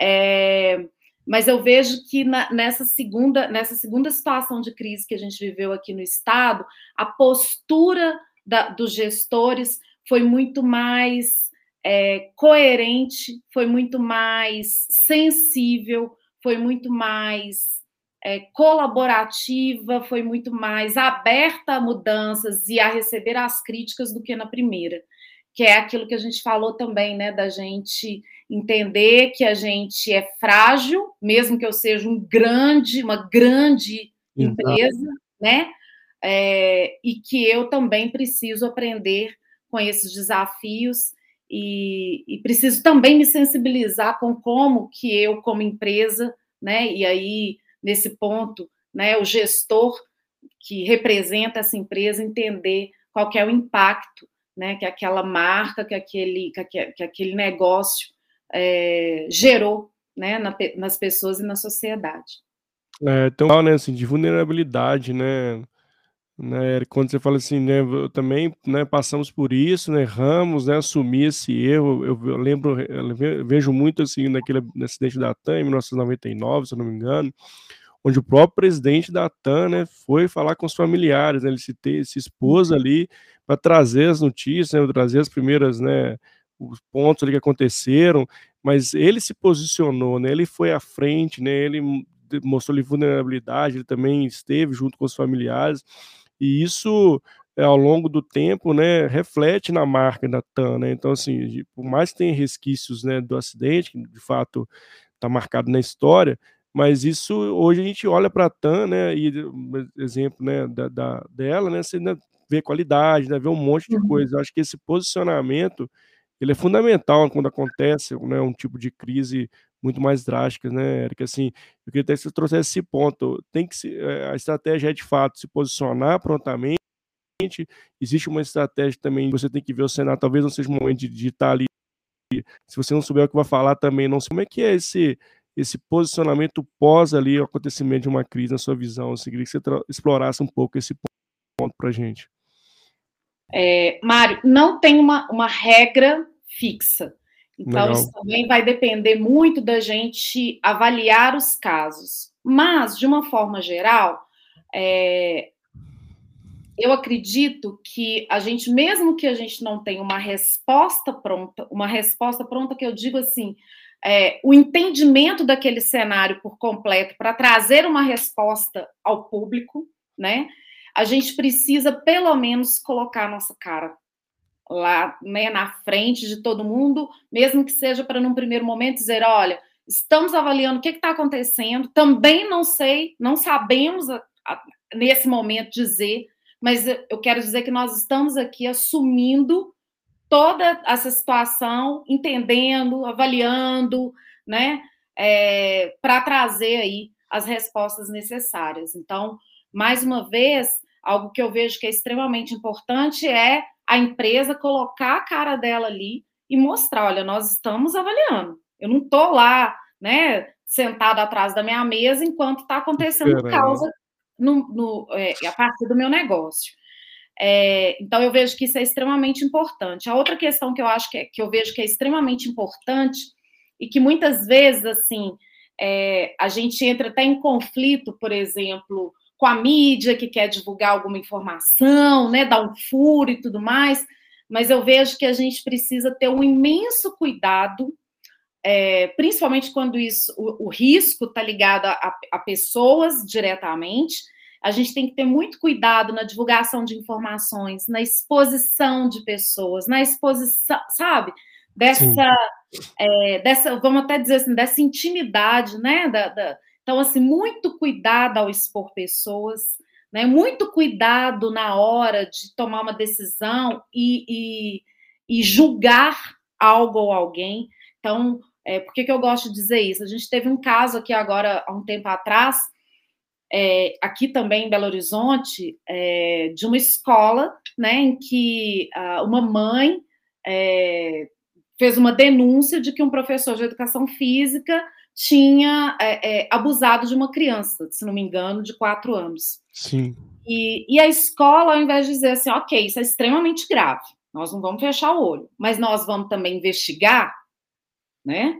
é, mas eu vejo que na, nessa, segunda, nessa segunda situação de crise que a gente viveu aqui no Estado, a postura da, dos gestores foi muito mais é, coerente, foi muito mais sensível, foi muito mais é, colaborativa, foi muito mais aberta a mudanças e a receber as críticas do que na primeira, que é aquilo que a gente falou também, né, da gente entender que a gente é frágil, mesmo que eu seja um grande, uma grande empresa, né, é, e que eu também preciso aprender com esses desafios e, e, preciso também me sensibilizar com como que eu, como empresa, né, e aí, nesse ponto, né, o gestor que representa essa empresa entender qual é o impacto né, que aquela marca, que aquele, que, aquele negócio é, gerou né, na, nas pessoas e na sociedade. É, então, né, assim, de vulnerabilidade, né, né, quando você fala assim, né, também, né, passamos por isso, né, erramos, né, assumir esse erro, eu, eu lembro, eu vejo muito assim, naquele acidente da TAM, em 1999, se eu não me engano, onde o próprio presidente da TAM, né, foi falar com os familiares, né, ele se, ter, se expôs ali para trazer as notícias, né, trazer as primeiras, né, os pontos ali que aconteceram, mas ele se posicionou, né, ele foi à frente, né, ele mostrou ali vulnerabilidade, ele também esteve junto com os familiares, e isso é, ao longo do tempo, né, reflete na marca da TAM, né? Então, assim, por mais que tenha resquícios, né, do acidente, que de fato está marcado na história, mas isso hoje a gente olha para a TAM, né, e exemplo, né, da, da dela, né, você né, vê qualidade, né, vê um monte de uhum. coisa. Eu acho que esse posicionamento ele é fundamental quando acontece, né, um tipo de crise muito mais drásticas, né, Érica? Assim, eu queria até que você trouxesse esse ponto. Tem que se, eh, a estratégia é de fato se posicionar prontamente. Existe uma estratégia também, você tem que ver o Senado, talvez não seja o momento de, estar ali. Se você não souber o que vai falar também, não sei como é que é esse esse posicionamento pós ali o acontecimento de uma crise na sua visão. Eu queria que você explorasse um pouco esse ponto para a gente. É, Mário, não tem uma, uma regra fixa. Então, Legal. isso também vai depender muito da gente avaliar os casos. Mas, de uma forma geral, é, eu acredito que a gente, mesmo que a gente não tenha uma resposta pronta, uma resposta pronta que eu digo assim, é, o entendimento daquele cenário por completo para trazer uma resposta ao público, né? A gente precisa pelo menos colocar a nossa cara lá né, na frente de todo mundo, mesmo que seja para num primeiro momento dizer, olha, estamos avaliando o que está acontecendo, também não sei, não sabemos a, a, nesse momento dizer, mas eu quero dizer que nós estamos aqui assumindo toda essa situação, entendendo, avaliando, né, é, para trazer aí as respostas necessárias. Então, mais uma vez, algo que eu vejo que é extremamente importante é a empresa colocar a cara dela ali e mostrar, olha, nós estamos avaliando. Eu não estou lá, né, sentado atrás da minha mesa enquanto está acontecendo causa no, no é, a partir do meu negócio. É, então eu vejo que isso é extremamente importante. A outra questão que eu acho que, é, que eu vejo que é extremamente importante e que muitas vezes assim é, a gente entra até em conflito, por exemplo, com a mídia que quer divulgar alguma informação, né, dar um furo e tudo mais, mas eu vejo que a gente precisa ter um imenso cuidado, é, principalmente quando isso, o, o risco está ligado a, a pessoas diretamente, a gente tem que ter muito cuidado na divulgação de informações, na exposição de pessoas, na exposição, sabe? Dessa, é, dessa vamos até dizer assim, dessa intimidade, né? Da, da, então, assim, muito cuidado ao expor pessoas, né? Muito cuidado na hora de tomar uma decisão e, e, e julgar algo ou alguém. Então, é, por que, que eu gosto de dizer isso? A gente teve um caso aqui agora, há um tempo atrás, é, aqui também em Belo Horizonte, é, de uma escola, né, em que uh, uma mãe é, fez uma denúncia de que um professor de educação física tinha é, é, abusado de uma criança, se não me engano, de quatro anos. Sim. E, e a escola, ao invés de dizer assim, ok, isso é extremamente grave, nós não vamos fechar o olho, mas nós vamos também investigar, né?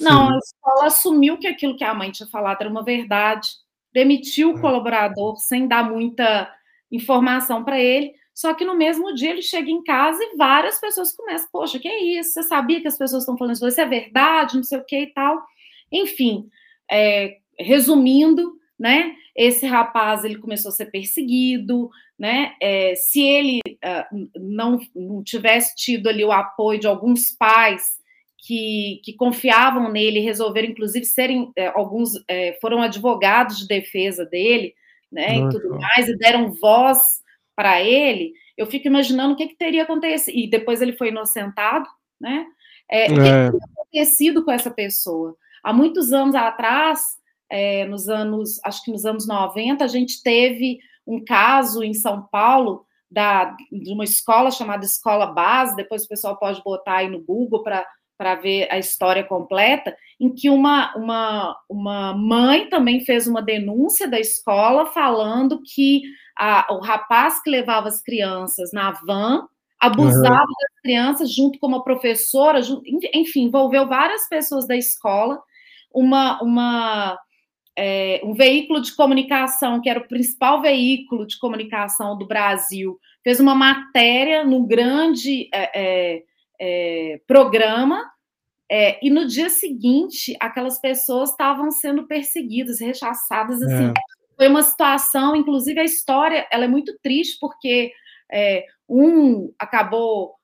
Não, Sim. a escola assumiu que aquilo que a mãe tinha falado era uma verdade, demitiu o é. colaborador sem dar muita informação para ele. Só que no mesmo dia ele chega em casa e várias pessoas começam, poxa, que é isso? Você sabia que as pessoas estão falando isso? Isso é verdade, não sei o que e tal. Enfim, é, resumindo, né? Esse rapaz ele começou a ser perseguido, né? É, se ele uh, não, não tivesse tido ali o apoio de alguns pais que, que confiavam nele, resolveram, inclusive, serem é, alguns é, foram advogados de defesa dele, né, Nossa. e tudo mais, e deram voz para ele. Eu fico imaginando o que, que teria acontecido. E depois ele foi inocentado, né? É, o que, que é. teria acontecido com essa pessoa? Há muitos anos atrás, é, nos anos, acho que nos anos 90, a gente teve um caso em São Paulo da, de uma escola chamada Escola Base, depois o pessoal pode botar aí no Google para para ver a história completa, em que uma, uma, uma mãe também fez uma denúncia da escola falando que a, o rapaz que levava as crianças na van abusava uhum. das crianças junto com uma professora, junto, enfim, envolveu várias pessoas da escola, uma, uma é, um veículo de comunicação, que era o principal veículo de comunicação do Brasil, fez uma matéria no grande é, é, é, programa, é, e no dia seguinte, aquelas pessoas estavam sendo perseguidas, rechaçadas, assim. É. Foi uma situação, inclusive a história, ela é muito triste, porque um acabou...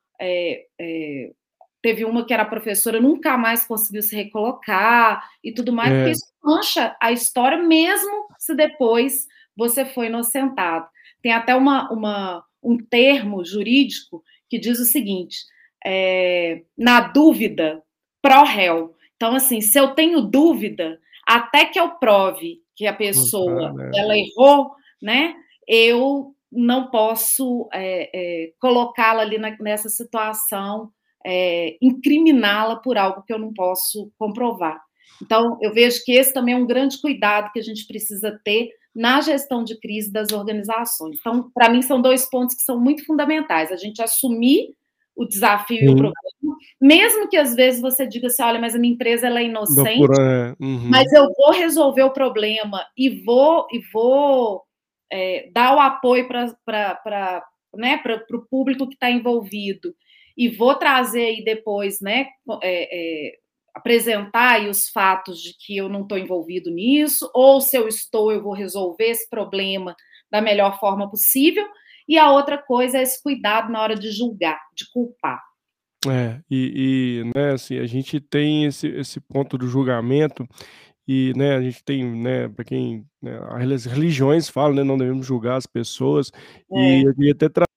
É, é, teve uma que era professora, nunca mais conseguiu se recolocar e tudo mais, porque isso mancha a história, mesmo se depois você foi inocentado. Tem até uma, uma, um termo jurídico que diz o seguinte: é, na dúvida, pró-réu. Então, assim, se eu tenho dúvida, até que eu prove que a pessoa né? ela errou, né? Eu não posso é, é, colocá-la ali na, nessa situação, é, incriminá-la por algo que eu não posso comprovar. Então, eu vejo que esse também é um grande cuidado que a gente precisa ter na gestão de crise das organizações. Então, para mim, são dois pontos que são muito fundamentais: a gente assumir o desafio Sim. e o problema, mesmo que às vezes você diga assim, olha, mas a minha empresa ela é inocente, é. uhum. mas eu vou resolver o problema e vou e vou é, dar o apoio para né, para o público que está envolvido e vou trazer aí depois, né, é, é, apresentar aí os fatos de que eu não estou envolvido nisso, ou se eu estou, eu vou resolver esse problema da melhor forma possível e a outra coisa é esse cuidado na hora de julgar, de culpar. É, e, e né, assim, a gente tem esse, esse ponto do julgamento, e né, a gente tem, né, para quem né, as religiões falam, né, não devemos julgar as pessoas, é. e eu queria até trazer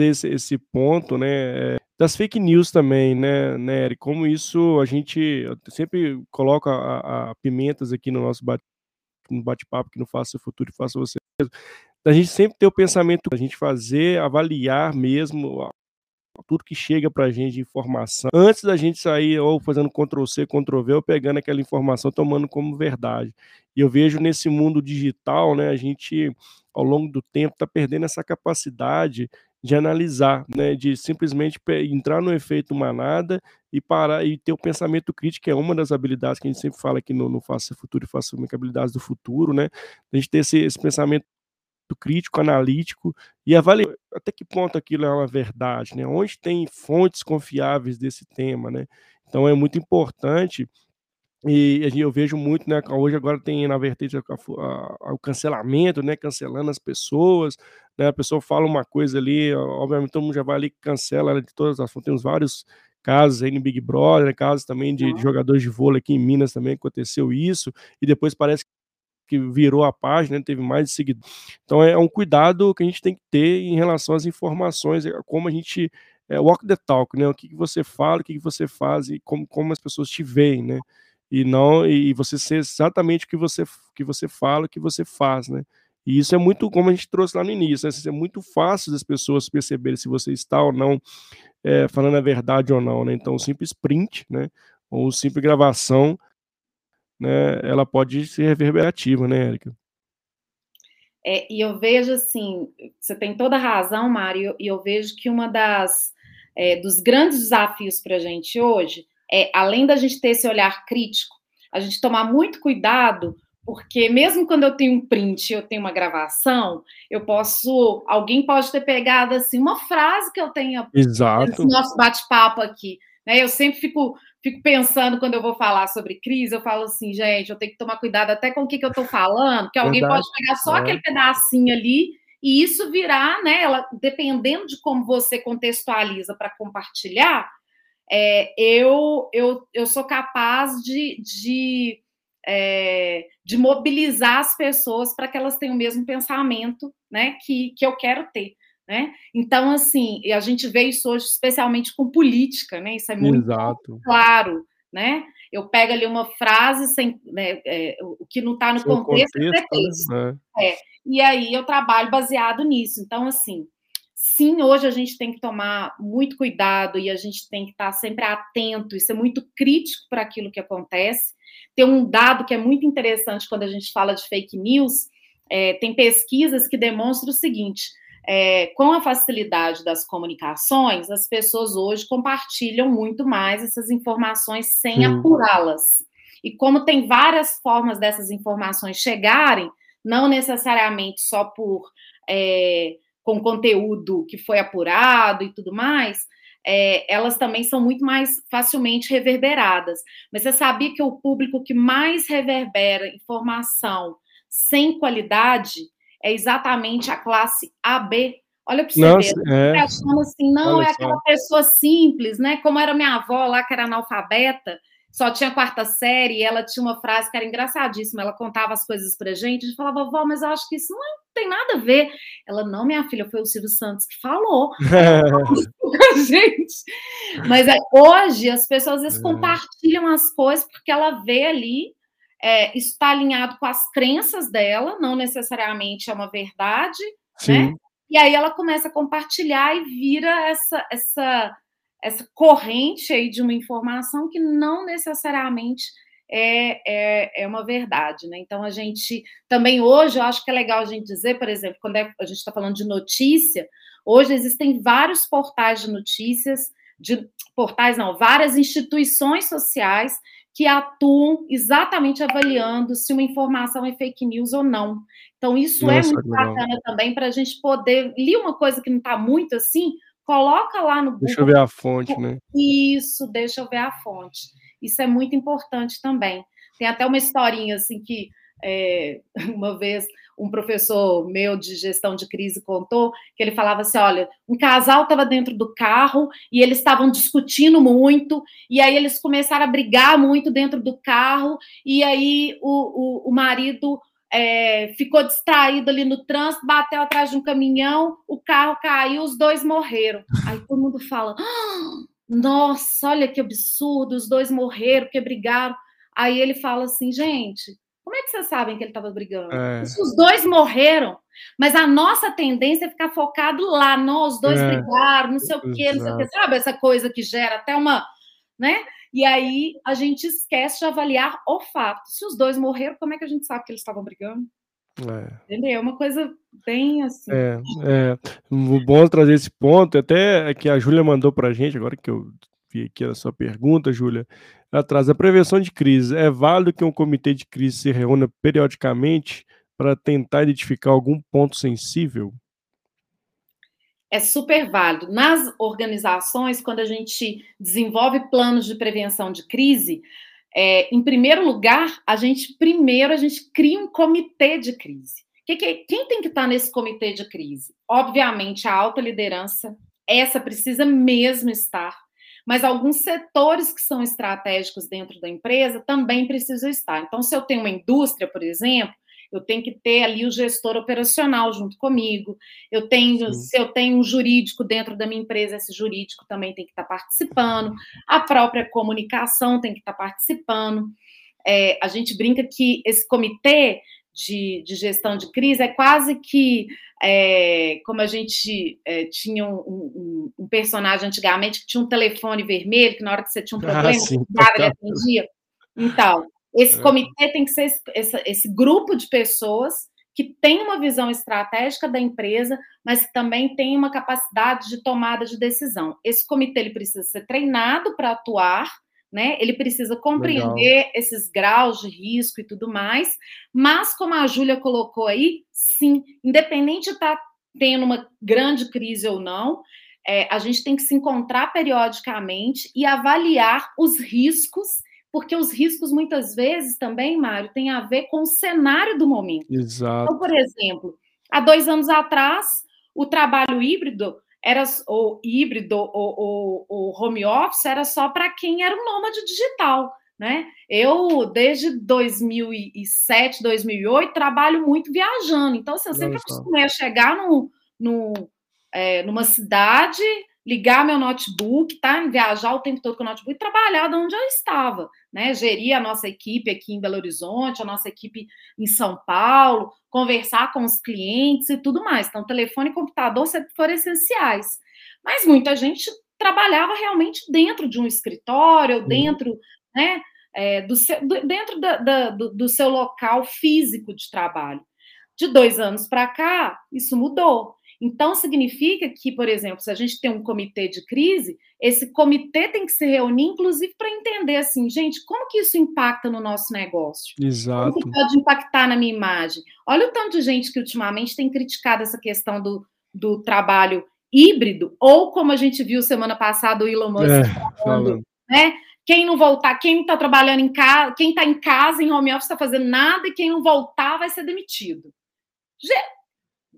esse, esse ponto, né, das fake news também, né, né, como isso a gente sempre coloca a, a pimentas aqui no nosso bate, no bate-papo que não faça o futuro e faça você mesmo, a gente sempre ter o pensamento, a gente fazer, avaliar mesmo tudo que chega para a gente de informação, antes da gente sair ou fazendo Ctrl-C, Ctrl-V, ou pegando aquela informação, tomando como verdade. E eu vejo nesse mundo digital, né, a gente, ao longo do tempo, está perdendo essa capacidade de analisar, né, de simplesmente entrar no efeito manada e parar e ter o pensamento crítico, é uma das habilidades que a gente sempre fala aqui no, no Faça Futuro e Faça habilidades do futuro, né? A gente ter esse, esse pensamento crítico, analítico e avaliar até que ponto aquilo é uma verdade, né? Onde tem fontes confiáveis desse tema, né? Então é muito importante e eu vejo muito, né? Hoje agora tem na vertente o cancelamento, né? Cancelando as pessoas, né? A pessoa fala uma coisa ali, obviamente todo mundo já vai ali cancela de todas as fontes. Temos vários casos aí no Big Brother, né, casos também de, de jogadores de vôlei aqui em Minas também aconteceu isso, e depois parece que virou a página, né, teve mais de seguidores. Então é um cuidado que a gente tem que ter em relação às informações, é, como a gente é, walk the talk, né? O que, que você fala, o que, que você faz e como, como as pessoas te veem, né? E não e você ser exatamente o que você que você fala, o que você faz, né? E isso é muito, como a gente trouxe lá no início, né? é muito fácil das pessoas perceberem se você está ou não é, falando a verdade ou não, né? Então, um simples print, né? Ou simples gravação né, ela pode ser reverberativa, né, Érica? É, e eu vejo assim, você tem toda a razão, Mário, e eu vejo que uma das é, dos grandes desafios para a gente hoje é, além da gente ter esse olhar crítico, a gente tomar muito cuidado, porque mesmo quando eu tenho um print, eu tenho uma gravação, eu posso, alguém pode ter pegado assim uma frase que eu tenha Exato. no nosso bate-papo aqui, né? Eu sempre fico fico pensando quando eu vou falar sobre crise, eu falo assim, gente, eu tenho que tomar cuidado até com o que, que eu estou falando, que alguém Verdade. pode pegar só é. aquele pedacinho ali e isso virar, né? Ela, dependendo de como você contextualiza para compartilhar, é, eu, eu, eu sou capaz de, de, é, de mobilizar as pessoas para que elas tenham o mesmo pensamento né, que, que eu quero ter. Né? Então, assim, a gente vê isso hoje especialmente com política, né? Isso é muito Exato. claro, né? Eu pego ali uma frase sem né, é, o que não está no contexto, é contexto é É. E aí eu trabalho baseado nisso. Então, assim, sim, hoje a gente tem que tomar muito cuidado e a gente tem que estar sempre atento e ser muito crítico para aquilo que acontece. Tem um dado que é muito interessante quando a gente fala de fake news. É, tem pesquisas que demonstram o seguinte: é, com a facilidade das comunicações, as pessoas hoje compartilham muito mais essas informações sem apurá-las. E como tem várias formas dessas informações chegarem, não necessariamente só por é, com conteúdo que foi apurado e tudo mais, é, elas também são muito mais facilmente reverberadas. Mas você sabia que o público que mais reverbera informação sem qualidade é exatamente a classe AB. Olha para você Nossa, ver. É. Achando assim, não, Olha é aquela só. pessoa simples, né? Como era minha avó lá, que era analfabeta, só tinha quarta série, e ela tinha uma frase que era engraçadíssima. Ela contava as coisas pra gente, a gente falava, vó, mas eu acho que isso não tem nada a ver. Ela, não, minha filha, foi o Silvio Santos que falou. gente. Mas é, hoje as pessoas às vezes é. compartilham as coisas porque ela vê ali é, isso está alinhado com as crenças dela, não necessariamente é uma verdade, Sim. né? E aí ela começa a compartilhar e vira essa, essa, essa corrente aí de uma informação que não necessariamente é, é, é uma verdade, né? Então a gente também hoje eu acho que é legal a gente dizer, por exemplo, quando é, a gente está falando de notícia, hoje existem vários portais de notícias, de portais não, várias instituições sociais que atuam exatamente avaliando se uma informação é fake news ou não. Então, isso é Nossa, é muito bacana também para a gente poder ler uma coisa que não está muito assim, coloca lá no Google. Deixa eu ver a fonte, né? Isso, deixa eu ver a fonte. Isso é muito importante também. Tem até uma historinha assim que é, uma vez um professor meu de gestão de crise contou que ele falava assim: olha, um casal estava dentro do carro e eles estavam discutindo muito, e aí eles começaram a brigar muito dentro do carro, e aí o, o, o marido é, ficou distraído ali no trânsito, bateu atrás de um caminhão, o carro caiu, os dois morreram. Aí todo mundo fala: ah, nossa, olha que absurdo, os dois morreram porque brigaram. Aí ele fala assim, gente, como é que vocês sabem que ele estava brigando? É. Os dois morreram, Mas a nossa tendência é ficar focado lá, nós dois é, brigaram, não sei o quê, não sei o quê, sabe? Essa coisa que gera até uma, né? E aí a gente esquece de avaliar o fato. Se os dois morreram, como é que a gente sabe que eles estavam brigando? É. Entendeu? É uma coisa bem assim. É, é. Bom trazer esse ponto, até que a Júlia mandou para a gente, agora que eu vi aqui a sua pergunta, Júlia, atrás da prevenção de crise. É válido que um comitê de crise se reúna periodicamente para tentar identificar algum ponto sensível? É super válido. Nas organizações, quando a gente desenvolve planos de prevenção de crise, é, em primeiro lugar, a gente primeiro a gente cria um comitê de crise. Que, que, quem tem que estar nesse comitê de crise? Obviamente, a alta liderança, essa precisa mesmo estar, mas alguns setores que são estratégicos dentro da empresa também precisam estar. Então, se eu tenho uma indústria, por exemplo, eu tenho que ter ali o gestor operacional junto comigo. Eu tenho, Sim. se eu tenho um jurídico dentro da minha empresa, esse jurídico também tem que estar participando. A própria comunicação tem que estar participando. É, a gente brinca que esse comitê de, de, gestão de crise é quase que é, como a gente é, tinha um, um, um, personagem antigamente que tinha um telefone vermelho, que na hora que você tinha um ah, problema, ah, sim, ele atendia. Então, esse é. comitê tem que ser esse, esse, esse, grupo de pessoas que tem uma visão estratégica da empresa, mas que também tem uma capacidade de tomada de decisão. Esse comitê ele precisa ser treinado para atuar, né? Ele precisa compreender Legal. esses graus de risco e tudo mais. Mas, como a Júlia colocou aí, sim, independente de estar tá tendo uma grande crise ou não, é, a gente tem que se encontrar periodicamente e avaliar os riscos porque os riscos muitas vezes também, Mário, têm a ver com o cenário do momento. Exato. Então, por exemplo, há dois anos atrás, o trabalho híbrido era ou híbrido ou, ou, home office era só para quem era um nômade digital. Né? Eu, desde 2007, 2008, trabalho muito viajando. Então, assim, eu sempre acostumei a chegar no, no, é, numa cidade, ligar meu notebook, tá? Viajar o tempo todo com o notebook e trabalhar de onde eu estava, né? Gerir a nossa equipe aqui em Belo Horizonte, a nossa equipe em São Paulo, conversar com os clientes e tudo mais. Então, telefone e computador sempre foram essenciais. Mas muita gente trabalhava realmente dentro de um escritório, dentro, né? É, do seu, do, dentro da, da, do, do seu local físico de trabalho. De dois anos para cá, isso mudou. Então, significa que, por exemplo, se a gente tem um comitê de crise, esse comitê tem que se reunir, inclusive, para entender assim, gente, como que isso impacta no nosso negócio? Exato. Como que pode impactar na minha imagem? Olha o tanto de gente que ultimamente tem criticado essa questão do, do trabalho híbrido, ou como a gente viu semana passada o Elon Musk é, falando, né? Quem não voltar, quem está trabalhando em casa, quem está em casa, em home office, está fazendo nada, e quem não voltar vai ser demitido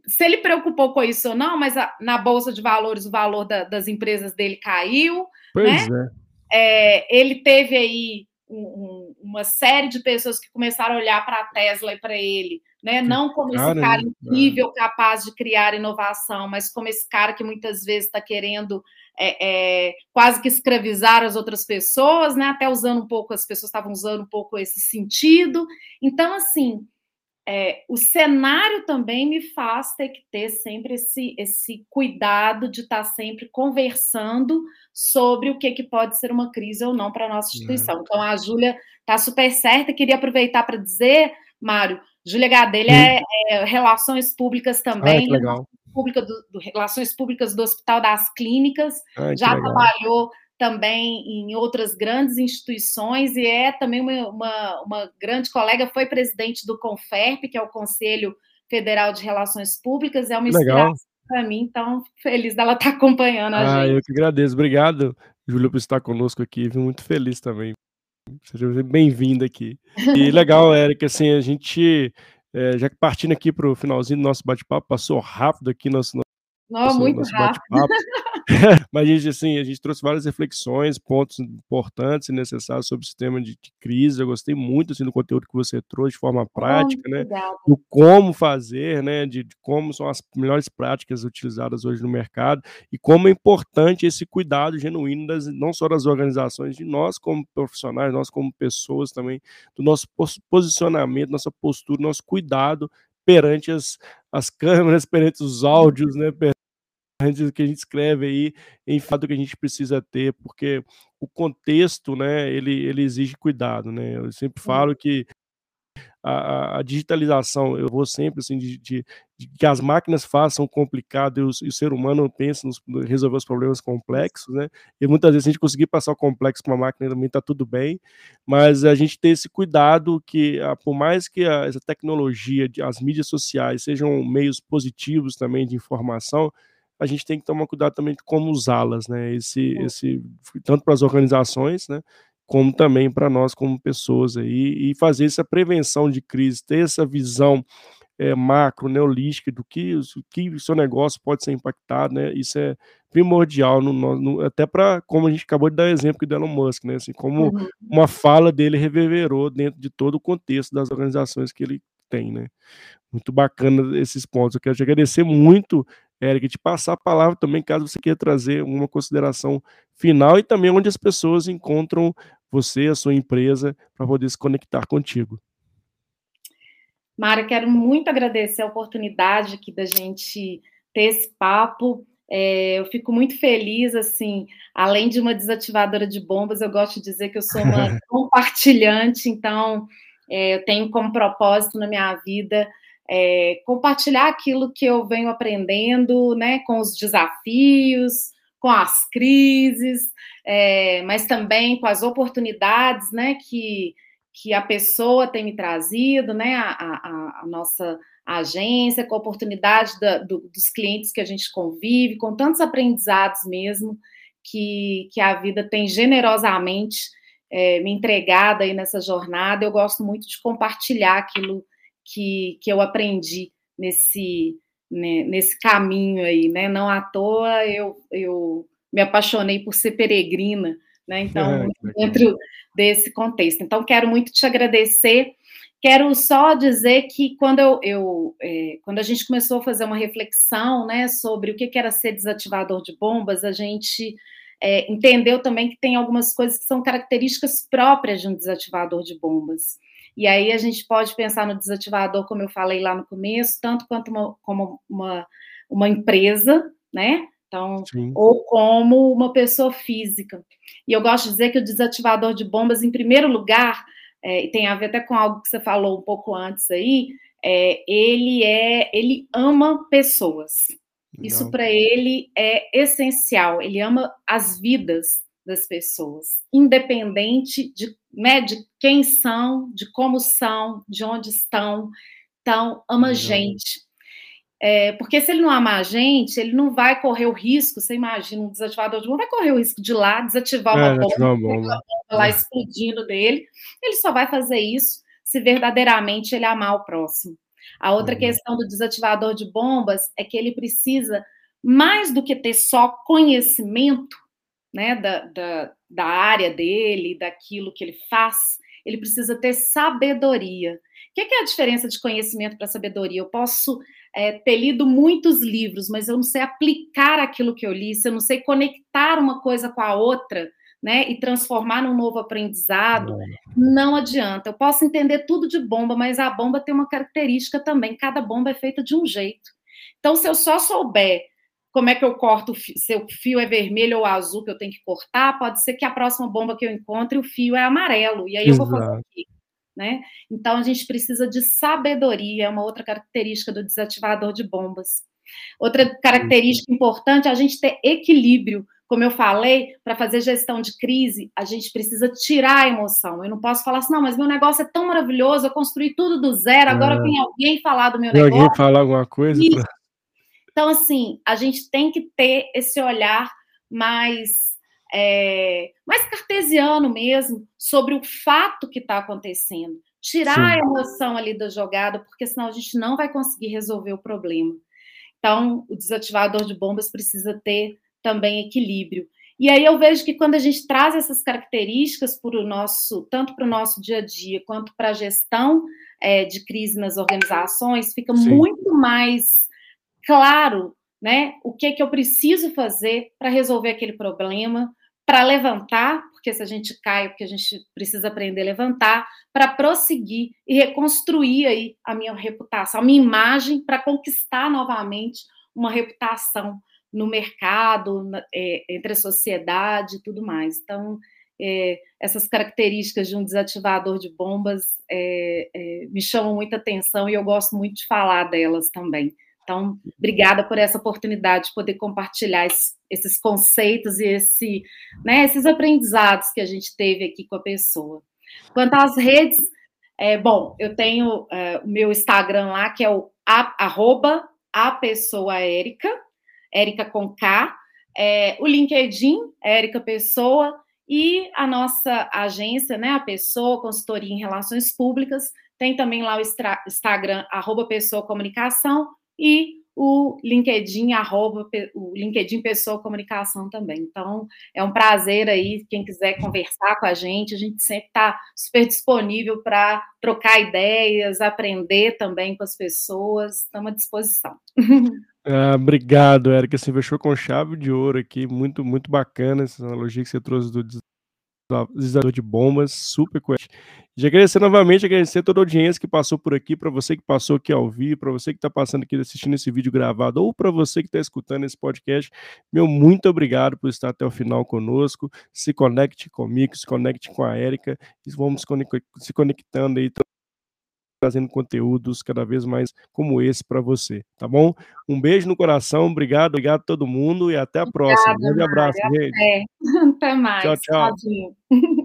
se ele preocupou com isso ou não, mas a, na Bolsa de Valores o valor da, das empresas dele caiu. Pois né? é. é. Ele teve aí um, um, uma série de pessoas que começaram a olhar para a Tesla e para ele, né? não como cara, esse cara incrível, capaz de criar inovação, mas como esse cara que muitas vezes está querendo é, é, quase que escravizar as outras pessoas, né? Até usando um pouco, as pessoas estavam usando um pouco esse sentido. Então, assim, é, o cenário também me faz ter que ter sempre esse, esse cuidado de estar sempre conversando sobre o que, que pode ser uma crise ou não para a nossa instituição. É. Então, a Júlia está super certa. Queria aproveitar para dizer, Mário, Júlia Gadelha é, é, Relações Públicas também. Ah. Pública do, do, Relações Públicas do Hospital das Clínicas. Já trabalhou também em outras grandes instituições e é também uma, uma, uma grande colega, foi presidente do CONFERP, que é o Conselho Federal de Relações Públicas, é uma inspiração para mim, então feliz dela estar tá acompanhando a ah, gente. Eu que agradeço, obrigado, Júlio, por estar conosco aqui, muito feliz também. Seja bem-vindo aqui. E legal, Érica, assim, a gente, é, já que partindo aqui para o finalzinho do nosso bate-papo, passou rápido aqui nosso, não, muito rápido. Mas, gente, assim, a gente trouxe várias reflexões, pontos importantes e necessários sobre o sistema de, de, crise. Eu gostei muito assim, do conteúdo que você trouxe de forma prática, oh, né? Do como fazer, né? De, de, como são as melhores práticas utilizadas hoje no mercado e como é importante esse cuidado genuíno, das, não só das organizações, de nós como profissionais, nós como pessoas também, do nosso posicionamento, nossa postura, nosso cuidado perante as, as câmeras, perante os áudios, né, perante o que a gente escreve aí, em fato que a gente precisa ter, porque o contexto, né, ele, ele exige cuidado, né, eu sempre falo que a, a, digitalização, eu vou sempre assim, de, de, de, que as máquinas façam complicado e o, e o ser humano pense em resolver os problemas complexos, né? E muitas vezes a gente conseguir passar o complexo para uma máquina também está tudo bem, mas a gente ter esse cuidado que, ah, por mais que a, essa tecnologia, as mídias sociais sejam meios positivos também de informação, a gente tem que tomar cuidado também de como usá-las, né? Esse, esse, tanto para as organizações, né? Como também para nós como pessoas aí, e fazer essa prevenção de crise, ter essa visão é, macro, neolística do que, que o seu negócio pode ser impactado, né? Isso é primordial, no, no, até para, como a gente acabou de dar exemplo do Elon Musk, né? Assim, como uhum. uma fala dele reverberou dentro de todo o contexto das organizações que ele tem, né? Muito bacana esses pontos. Eu quero te agradecer muito, Eric, te passar a palavra também, caso você queira trazer uma consideração final e também onde as pessoas encontram você, a sua empresa, para poder se conectar contigo. Mara, quero muito agradecer a oportunidade aqui da gente ter esse papo. É, eu fico muito feliz, assim, além de uma desativadora de bombas, eu gosto de dizer que eu sou uma compartilhante, então é, eu tenho como propósito na minha vida é, compartilhar aquilo que eu venho aprendendo, né, com os desafios, com as crises, é, mas também com as oportunidades, né, que, que a pessoa tem me trazido, né, a, a, a nossa agência, com a oportunidade da, do, dos clientes que a gente convive, com tantos aprendizados mesmo que, que a vida tem generosamente é, me entregado aí nessa jornada. Eu gosto muito de compartilhar aquilo que, que eu aprendi nesse, né, nesse caminho aí, né? Não à toa eu, eu me apaixonei por ser peregrina, né? Então, é, dentro desse contexto. Então, quero muito te agradecer. Quero só dizer que quando eu, eu é, quando a gente começou a fazer uma reflexão, né, sobre o que era ser desativador de bombas, a gente é, entendeu também que tem algumas coisas que são características próprias de um desativador de bombas. E aí a gente pode pensar no desativador, como eu falei lá no começo, tanto quanto uma, como uma, uma empresa, né? Então, Sim. ou como uma pessoa física. E eu gosto de dizer que o desativador de bombas, em primeiro lugar, é, e tem a ver até com algo que você falou um pouco antes aí, é, ele é, ele ama pessoas. Legal. Isso para ele é essencial. Ele ama as vidas das pessoas, independente de, né, de quem são, de como são, de onde estão. Então, ama a gente. É, porque se ele não amar a gente, ele não vai correr o risco, você imagina, um desativador de bomba vai correr o risco de ir lá desativar uma, é, bomba, uma bomba, lá é. explodindo dele. Ele só vai fazer isso se verdadeiramente ele amar o próximo. A outra uhum. questão do desativador de bombas é que ele precisa, mais do que ter só conhecimento, né, da, da, da área dele, daquilo que ele faz, ele precisa ter sabedoria. O que é a diferença de conhecimento para sabedoria? Eu posso é, ter lido muitos livros, mas eu não sei aplicar aquilo que eu li, se eu não sei conectar uma coisa com a outra, né, e transformar num novo aprendizado, não adianta. Eu posso entender tudo de bomba, mas a bomba tem uma característica também. Cada bomba é feita de um jeito. Então, se eu só souber como é que eu corto, se o fio é vermelho ou azul que eu tenho que cortar, pode ser que a próxima bomba que eu encontre, o fio é amarelo, e aí Exato. eu vou fazer aqui. Né? Então a gente precisa de sabedoria, é uma outra característica do desativador de bombas. Outra característica importante é a gente ter equilíbrio. Como eu falei, para fazer gestão de crise, a gente precisa tirar a emoção. Eu não posso falar assim, não, mas meu negócio é tão maravilhoso, eu construí tudo do zero, agora é. vem alguém falar do meu tem negócio. Alguém falar alguma coisa? Pra... Então, assim, a gente tem que ter esse olhar mais, é, mais cartesiano mesmo sobre o fato que está acontecendo. Tirar Sim. a emoção ali da jogada, porque senão a gente não vai conseguir resolver o problema. Então, o desativador de bombas precisa ter também equilíbrio. E aí eu vejo que quando a gente traz essas características para o nosso, tanto para o nosso dia a dia quanto para a gestão é, de crise nas organizações, fica Sim. muito mais claro, né, o que é que eu preciso fazer para resolver aquele problema, para levantar, porque se a gente cai, porque a gente precisa aprender a levantar, para prosseguir e reconstruir aí a minha reputação, a minha imagem, para conquistar novamente uma reputação no mercado, é, entre a sociedade e tudo mais. Então, é, essas características de um desativador de bombas é, é, me chamam muita atenção e eu gosto muito de falar delas também. Então, obrigada por essa oportunidade de poder compartilhar esses, esses conceitos e esse, né, esses aprendizados que a gente teve aqui com a pessoa. Quanto às redes, é, bom, eu tenho é, o meu Instagram lá, que é o a, arroba a pessoa Érica, Érica com K, é, o LinkedIn, Érica Pessoa, e a nossa agência, né, a Pessoa, Consultoria em Relações Públicas, tem também lá o Instagram, arroba Pessoa Comunicação, e o LinkedIn, arroba, o LinkedIn Pessoa Comunicação também. Então, é um prazer aí, quem quiser conversar com a gente, a gente sempre está super disponível para trocar ideias, aprender também com as pessoas, estamos à disposição. Ah, obrigado, Érica. Você fechou com chave de ouro aqui. Muito, muito bacana essa analogia que você trouxe do deslizador de bombas, super coerente. De agradecer novamente, agradecer toda a audiência que passou por aqui, para você que passou aqui ao vivo, para você que está passando aqui assistindo esse vídeo gravado, ou para você que está escutando esse podcast, meu muito obrigado por estar até o final conosco. Se conecte comigo, se conecte com a Érica, e vamos se conectando aí trazendo conteúdos cada vez mais como esse para você, tá bom? Um beijo no coração, obrigado, obrigado a todo mundo e até a próxima. Um grande abraço, gente. Até, mais. Tchau, tchau. Tchauzinho.